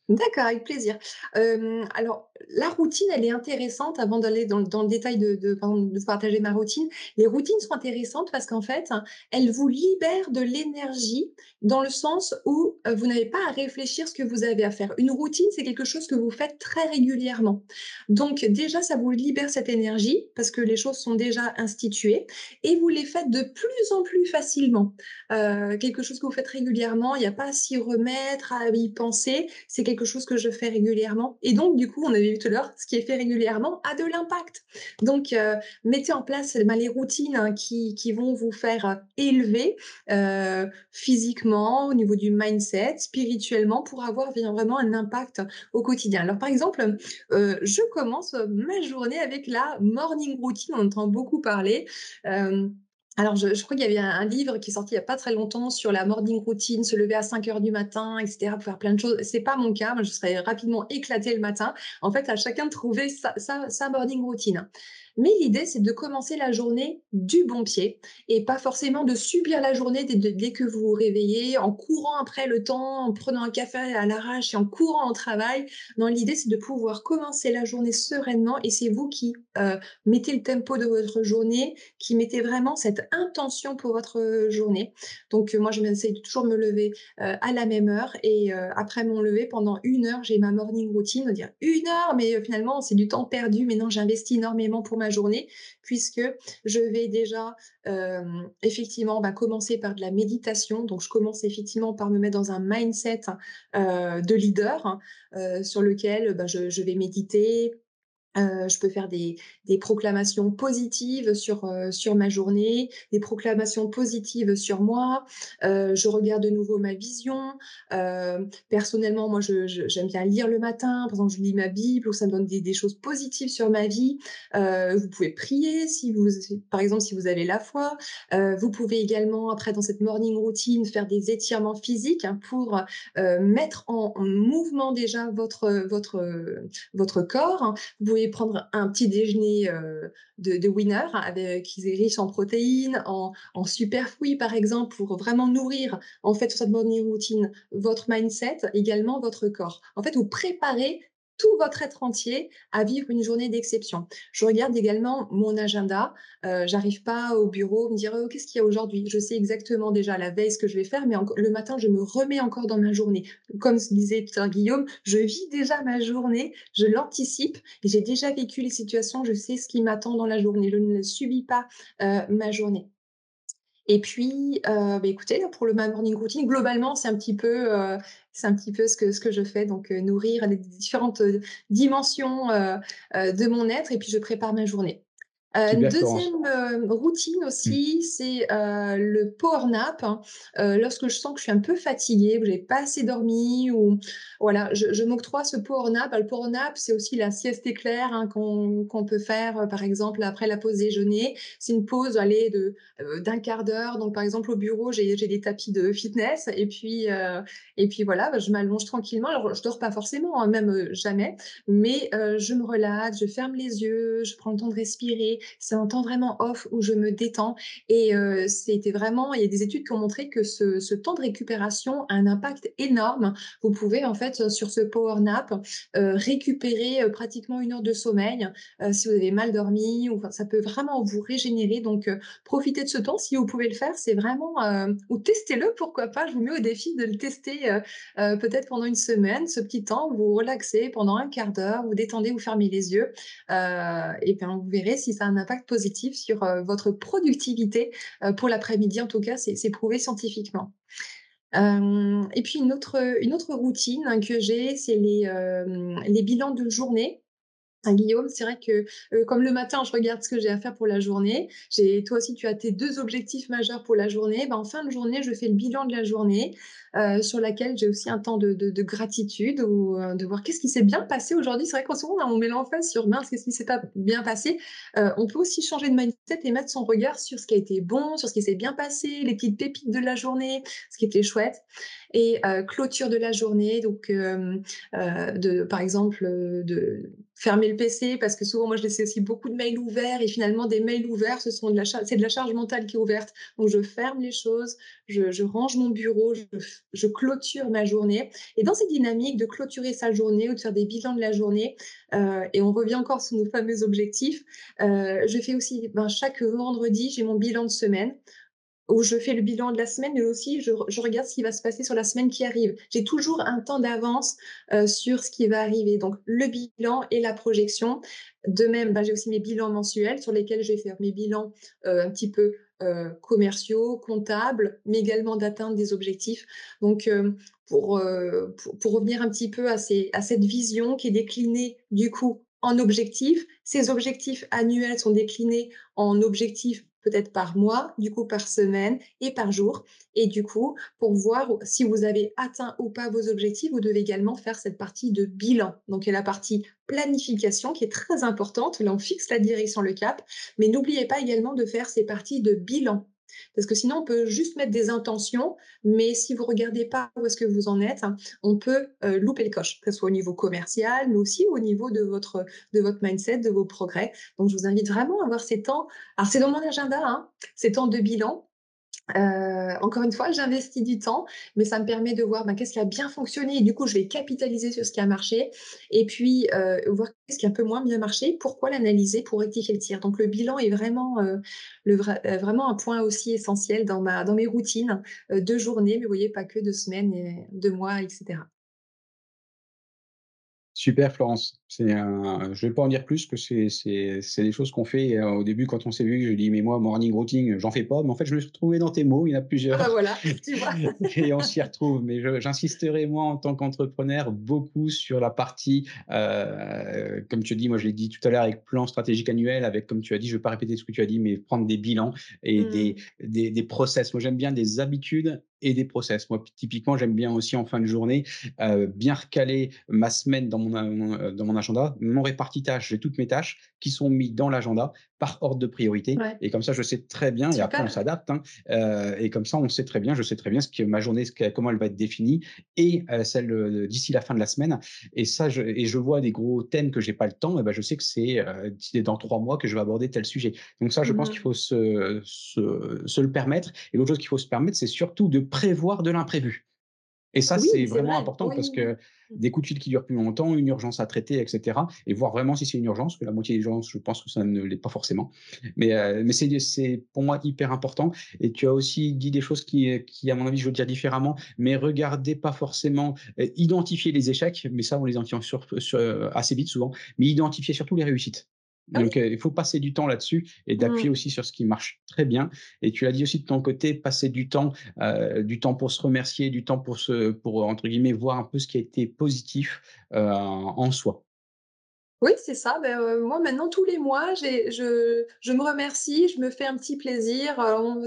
D'accord, avec plaisir. alors, la routine, elle est intéressante avant d'aller dans, le détail de, partager ma routine. Les routines sont intéressantes parce qu'en fait, elles vous libèrent de l'énergie dans le sens où vous n'avez pas à réfléchir ce que vous avez à faire. Une routine, c'est quelque chose que vous faites très régulièrement. Donc, déjà, ça vous libère cette énergie parce que les choses sont déjà instituées et vous les faites de plus en plus facilement. quelque chose que vous faites régulièrement, il n'y a pas à s'y remettre, à y penser. C'est quelque chose que je fais régulièrement. Et donc, du coup, on avait vu tout à l'heure, ce qui est fait régulièrement a de l'impact. Donc, euh, mettez en place bah, les routines hein, qui, qui, vont vous faire euh, élever euh, physiquement, au niveau du mindset, spirituellement, pour avoir vraiment un impact au quotidien. Alors, par exemple, je commence ma journée avec la morning routine. On entend beaucoup parler. Alors, je, crois qu'il y avait un, livre qui est sorti il n'y a pas très longtemps sur la morning routine, se lever à 5 heures du matin, etc., pour faire plein de choses. C'est pas mon cas, moi, je serais rapidement éclatée le matin. En fait, à chacun de trouver sa, sa morning routine. Mais l'idée, c'est de commencer la journée du bon pied et pas forcément de subir la journée dès, que vous vous réveillez, en courant après le temps, en prenant un café à l'arrache et en courant au travail. Non, l'idée, c'est de pouvoir commencer la journée sereinement et c'est vous qui euh, mettez le tempo de votre journée, qui mettez vraiment cette intention pour votre journée. Donc, euh, moi, je m'essaye de toujours me lever euh, à la même heure et après mon lever, pendant une heure, j'ai ma morning routine, dire une heure, mais finalement, c'est du temps perdu. Mais non, j'investis énormément pour ma journée, puisque je vais déjà effectivement bah, commencer par de la méditation. Donc, je commence effectivement par me mettre dans un mindset de leader hein, sur lequel bah, je, vais méditer, Euh, je peux faire des, proclamations positives sur, euh, sur ma journée, des proclamations positives sur moi. Euh, je regarde de nouveau ma vision. personnellement, moi, j'aime bien lire le matin. Par exemple, je lis ma Bible ou ça me donne des, choses positives sur ma vie. vous pouvez prier si vous, par exemple, si vous avez la foi. vous pouvez également, après, dans cette morning routine, faire des étirements physiques hein, pour mettre en, en, mouvement déjà votre, votre, votre corps. Vous pouvez prendre un petit déjeuner euh, de, winner avec, qui est riche en protéines, en, en superfruits par exemple, pour vraiment nourrir en fait sur cette morning routine votre mindset, également votre corps. En fait, vous préparez tout votre être entier à vivre une journée d'exception. Je regarde également mon agenda. Euh, J'arrive pas au bureau me dire oh, qu'est-ce qu'il y a aujourd'hui? Je sais exactement déjà la veille ce que je vais faire, mais le matin je me remets encore dans ma journée. Comme disait tout Guillaume, je vis déjà ma journée, je l'anticipe j'ai déjà vécu les situations. Je sais ce qui m'attend dans la journée. Je ne subis pas euh, ma journée. Et puis, euh, bah, écoutez, pour le morning routine, globalement, c'est un petit peu, euh, c'est un petit peu ce que, ce que je fais. Donc, euh, nourrir les différentes dimensions de mon être et puis je prépare ma journée. Euh, une deuxième euh, routine aussi, mmh. c'est euh, le power nap. Hein. lorsque je sens que je suis un peu fatiguée, que j'ai pas assez dormi, ou voilà, je, je m'octroie ce power nap. le power nap, c'est aussi la sieste éclair hein, qu'on peut faire, par exemple après la pause déjeuner. C'est une pause, allez, de d'un quart d'heure. Donc par exemple au bureau, j'ai des tapis de fitness, et puis et puis voilà, bah, je m'allonge tranquillement. Alors je dors pas forcément, hein, même jamais, mais je me relaxe, je ferme les yeux, je prends le temps de respirer c'est un temps vraiment off où je me détends. Et euh, c'était vraiment, il y a des études qui ont montré que ce, temps de récupération a un impact énorme. Vous pouvez en fait sur ce power nap euh, récupérer euh, pratiquement une heure de sommeil si vous avez mal dormi. Ou, ça peut vraiment vous régénérer. Donc profitez de ce temps si vous pouvez le faire. C'est vraiment ou testez-le pourquoi pas. Je vous mets au défi de le tester peut-être pendant une semaine. Ce petit temps, vous relaxez pendant un quart d'heure, vous détendez, vous fermez les yeux et bien vous verrez si ça un impact positif sur euh, votre productivité euh, pour l'après-midi. En tout cas, c'est prouvé scientifiquement. Euh, et puis une autre, une autre routine que j'ai, c'est les, les bilans de journée. Guillaume, c'est vrai que comme le matin, je regarde ce que j'ai à faire pour la journée. J'ai, toi aussi, tu as tes deux objectifs majeurs pour la journée. Ben, en fin de journée, je fais le bilan de la journée. Euh, sur laquelle j'ai aussi un temps de, gratitude ou euh, de voir qu'est-ce qui s'est bien passé aujourd'hui. C'est vrai qu'en ce moment, on met l'emphase sur mince, qu'est-ce qui s'est pas bien passé. Euh, on peut aussi changer de mindset et mettre son regard sur ce qui a été bon, sur ce qui s'est bien passé, les petites pépites de la journée, ce qui était chouette. Et clôture de la journée, donc de, par exemple, de fermer le PC parce que souvent moi je laisse aussi beaucoup de mails ouverts et finalement des mails ouverts ce sont de la c'est de la charge mentale qui est ouverte donc je ferme les choses je, range mon bureau je, je clôture ma journée. Et dans cette dynamique de clôturer sa journée ou de faire des bilans de la journée, euh, et on revient encore sur nos fameux objectifs, euh, je fais aussi, ben, chaque vendredi, j'ai mon bilan de semaine où je fais le bilan de la semaine, mais aussi je, regarde ce qui va se passer sur la semaine qui arrive. J'ai toujours un temps d'avance euh, sur ce qui va arriver. Donc le bilan et la projection. De même, ben, j'ai aussi mes bilans mensuels sur lesquels je vais faire mes bilans un petit peu euh, commerciaux, comptables, mais également d'atteindre des objectifs. Donc, euh, euh, pour, pour, revenir un petit peu à, à cette vision qui est déclinée du coup en objectifs, ces objectifs annuels sont déclinés en objectifs peut-être par mois, du coup par semaine et par jour. Et du coup, pour voir si vous avez atteint ou pas vos objectifs, vous devez également faire cette partie de bilan. Donc, il y a la partie planification qui est très importante. Là, on fixe la direction, le cap. Mais n'oubliez pas également de faire ces parties de bilan. Parce que sinon, on peut juste mettre des intentions, mais si vous regardez pas où est-ce que vous en êtes, on peut euh, louper le coche, que ce soit au niveau commercial, mais aussi au niveau de votre, de votre mindset, de vos progrès. Donc, je vous invite vraiment à avoir ces temps. Alors, c'est dans mon agenda, hein, ces temps de bilan. Euh, encore une fois, j'investis du temps, mais ça me permet de voir ben, qu'est-ce qui a bien fonctionné et du coup, je vais capitaliser sur ce qui a marché et puis euh, voir qu'est-ce qui a un peu moins bien marché, pourquoi l'analyser pour rectifier le tir. Donc, le bilan est vraiment, euh, vraiment un point aussi essentiel dans mes routines de journée, mais vous voyez, pas que de semaines, de mois, etc. Super Florence, c'est un je vais pas en dire plus que c'est c'est c'est des choses qu'on fait, heu, au début quand on s'est vu, je dis: «Mais moi morning routine, j'en fais pas», mais en fait je me suis retrouvé dans tes mots, il y en a Ah plusieurs voilà, tu vois? et on s'y retrouve. Mais je j'insisterai moi en tant qu'entrepreneur beaucoup sur la partie, heu, comme tu dis, moi je l'ai dit tout à l'heure avec plan stratégique annuel, avec comme tu as dit, je vais pas répéter ce que tu as dit, mais prendre des bilans et des Mmh. des des process. Moi j'aime bien des habitudes et des process. Moi typiquement, j'aime bien aussi en fin de journée, heu, bien recaler ma semaine dans mon a mon, dans mon agenda, mon réparti tâches, j'ai toutes mes tâches qui sont mis dans l'agenda par ordre de priorité. Ouais, et comme ça, je sais très bien et après on s'adapte, hein, heu et comme ça, on sait très bien je sais très bien ce que ma journée, ce que comment elle va être définie et heu, celle, heu, d'ici la fin de la semaine. Et ça je et je vois des gros thèmes que j'ai pas le temps et ben je sais que c'est, dans 3 mois que je vais aborder tel sujet. Donc ça, je pense qu'il Mmh faut se se se le permettre. Et l'autre chose qu'il faut se permettre, c'est surtout de prévoir de l'imprévu. Et ça, Oui, c'est vraiment vrai. important Oui, parce que des coups de fil qui durent plus longtemps, une urgence à traiter, et cetera et voir vraiment si c'est une urgence, que la moitié des urgences, je pense que ça ne l'est pas forcément. Mais mais c'est pour moi hyper important et tu as aussi dit des choses qui, à mon avis, je veux dire différemment, mais regardez pas forcément, heu, identifier les échecs, mais ça, on les identifie sur sur, heu, assez vite souvent, mais identifier surtout les réussites. Ah oui? Donc il faut passer du temps là-dessus et d'appuyer Mmh. aussi sur ce qui marche très bien et tu l'as dit aussi de ton côté, passer du temps du temps pour se remercier, du temps pour se pour, entre guillemets, «voir un peu ce qui a été positif», en soi. Oui, c'est ça. Ben, moi maintenant tous les mois, je je me remercie, je me fais un petit plaisir,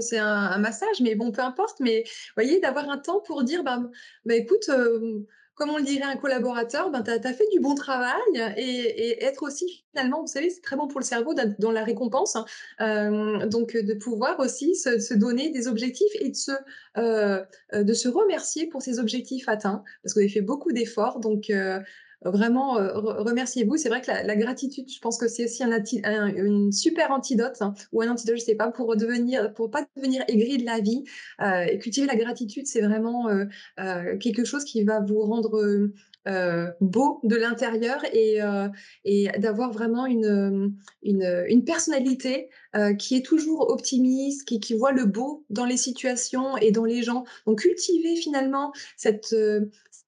c'est un un massage, mais bon, peu importe, mais vous voyez, d'avoir un temps pour dire: «Bah, bah, écoute, hem», comme on le dirait un collaborateur, ben, tu as fait du bon travail et être aussi finalement, vous savez, c'est très bon pour le cerveau dans la récompense, hein, hem, donc heu, de pouvoir aussi se donner des objectifs et de se, heu heu, de se remercier pour ces objectifs atteints. Parce vous avez fait beaucoup d'efforts donc Vraiment, re remerciez-vous. C'est vrai que la gratitude, je pense que c'est aussi un une super antidote hein, ou un antidote, je sais pas, pour devenir pour pas devenir aigri de la vie. Heu et cultiver la gratitude, c'est vraiment, heu, quelque chose qui va vous rendre, beau de l'intérieur et d'avoir vraiment une, une, personnalité, qui est toujours optimiste, qui voit le beau dans les situations et dans les gens. Donc cultiver finalement cette,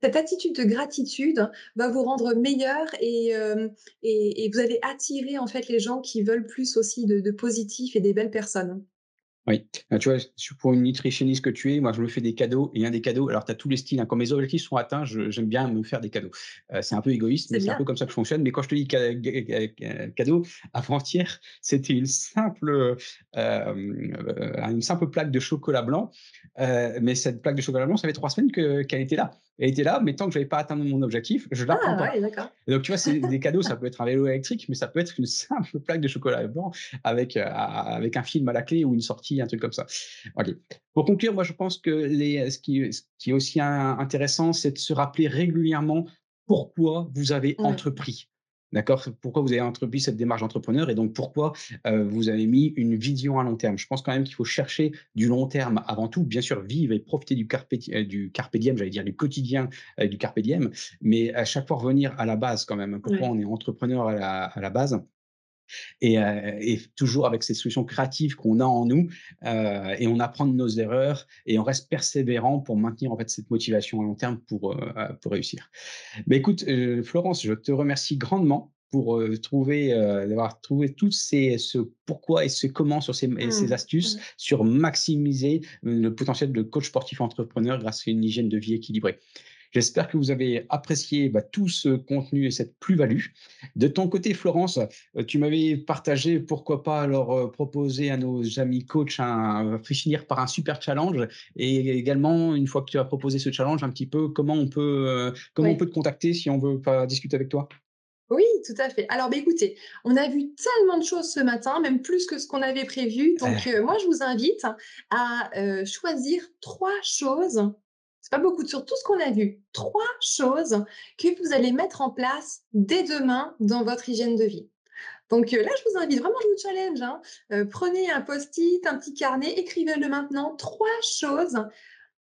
cette attitude de gratitude, va vous rendre meilleur et, hem, et et vous allez attirer en fait les gens qui veulent plus aussi de de positif et des belles personnes. Oui, bah, tu vois, pour une nutritionniste que tu es, moi, je me fais des cadeaux et un des cadeaux alors tu as tous les styles, hein, quand mes objectifs sont atteints, j'aime bien me faire des cadeaux. Heu, c'est un peu égoïste, mais C'est un peu comme ça que je fonctionne. Mais quand je te dis ca cadeau, avant-hier, c'était une simple, heu, une simple plaque de chocolat blanc, mais cette plaque de chocolat blanc, ça fait 3 semaines que qu'elle était là. Elle était là, mais tant que j'avais pas atteint mon objectif, je la prends Ah pas. ouais, d'accord. Et donc tu vois, c'est des cadeaux, ça peut être un vélo électrique, mais ça peut être une simple plaque de chocolat blanc avec, heu, avec un film à la clé ou une sortie, un truc comme ça. OK. Pour conclure, moi, je pense que les ce qui ce qui est aussi in intéressant, c'est de se rappeler régulièrement pourquoi vous avez Ouais, entrepris. D'accord? Pourquoi vous avez entrepris cette démarche d'entrepreneur et donc pourquoi, heu, vous avez mis une vision à long terme? Je pense quand même qu'il faut chercher du long terme avant tout. Bien sûr, vivre et profiter du carpe du carpe diem, j'allais dire du quotidien, heu, du carpe diem, mais à chaque fois revenir à la base quand même. Pourquoi ouais. on est entrepreneur à la à la base? Et, euh, et toujours avec ces solutions créatives qu'on a en nous euh, et on apprend de nos erreurs et on reste persévérant pour maintenir en fait cette motivation à long terme pour, euh, pour réussir. Mais écoute, Florence, je te remercie grandement pour trouver, d'avoir trouvé tous ces, ce pourquoi et ce comment sur ces Mmh. astuces Mmh. sur maximiser le potentiel de coach sportif entrepreneur grâce à une hygiène de vie équilibrée. J'espère que vous avez apprécié bah, tout ce contenu et cette plus-value. De ton côté, Florence, euh, tu m'avais partagé, pourquoi pas alors euh, proposer à nos amis coachs un, finir par un super challenge et également, une fois que tu as proposé ce challenge, un petit peu comment on peut, euh, comment on peut te contacter si on veut pas discuter avec toi? Oui, tout à fait. Alors, bah, écoutez, on a vu tellement de choses ce matin, même plus que ce qu'on avait prévu. Donc, Eh, heu, moi, je vous invite à, choisir 3 choses, c'est pas beaucoup, sur tout ce qu'on a vu, 3 choses que vous allez mettre en place dès demain dans votre hygiène de vie. Donc, heu, là, je vous invite vraiment, je vous challenge, hein, heu, prenez un post-it, un petit carnet, écrivez-le maintenant, 3 choses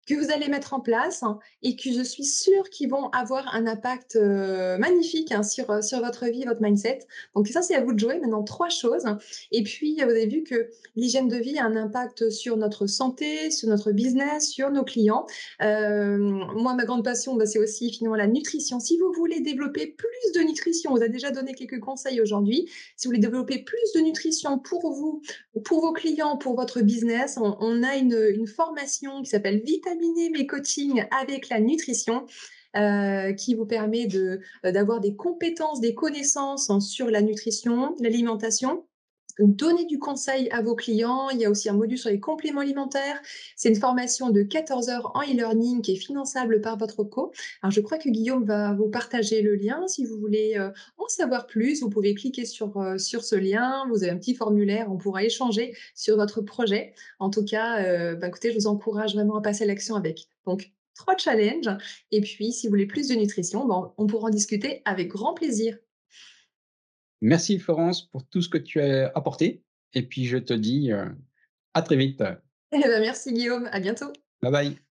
que vous allez mettre en place hein, et que je suis sûre qu'ils vont avoir un impact euh, magnifique hein, sur, euh, sur votre vie, votre mindset. Donc ça, c'est à vous de jouer. Maintenant, trois choses. Et puis, vous avez vu que l'hygiène de vie a un impact sur notre santé, sur notre business, sur nos clients. Euh, moi, ma grande passion, bah, c'est aussi finalement la nutrition. Si vous voulez développer plus de nutrition, on vous a déjà donné quelques conseils aujourd'hui. Si vous voulez développer plus de nutrition pour vous, pour vos clients, pour votre business, on, a une, une formation qui s'appelle Vita mes coachings avec la nutrition. Euh, qui vous permet euh, d'avoir des compétences, des connaissances sur la nutrition, l'alimentation, donner du conseil à vos clients. Il y a aussi un module sur les compléments alimentaires. C'est une formation de 14 heures en e-learning qui est finançable par votre co. Alors, je crois que Guillaume va vous partager le lien. Si vous voulez euh, en savoir plus, vous pouvez cliquer sur, sur ce lien. Vous avez un petit formulaire. On pourra échanger sur votre projet. En tout cas, bah, écoutez, je vous encourage vraiment à passer à l'action avec. Donc, trois challenges. Et puis, si vous voulez plus de nutrition, bon, on pourra en discuter avec grand plaisir. Merci Florence pour tout ce que tu as apporté. Et puis, je te dis euh, à très vite. Eh ben, merci Guillaume. À bientôt. Bye bye.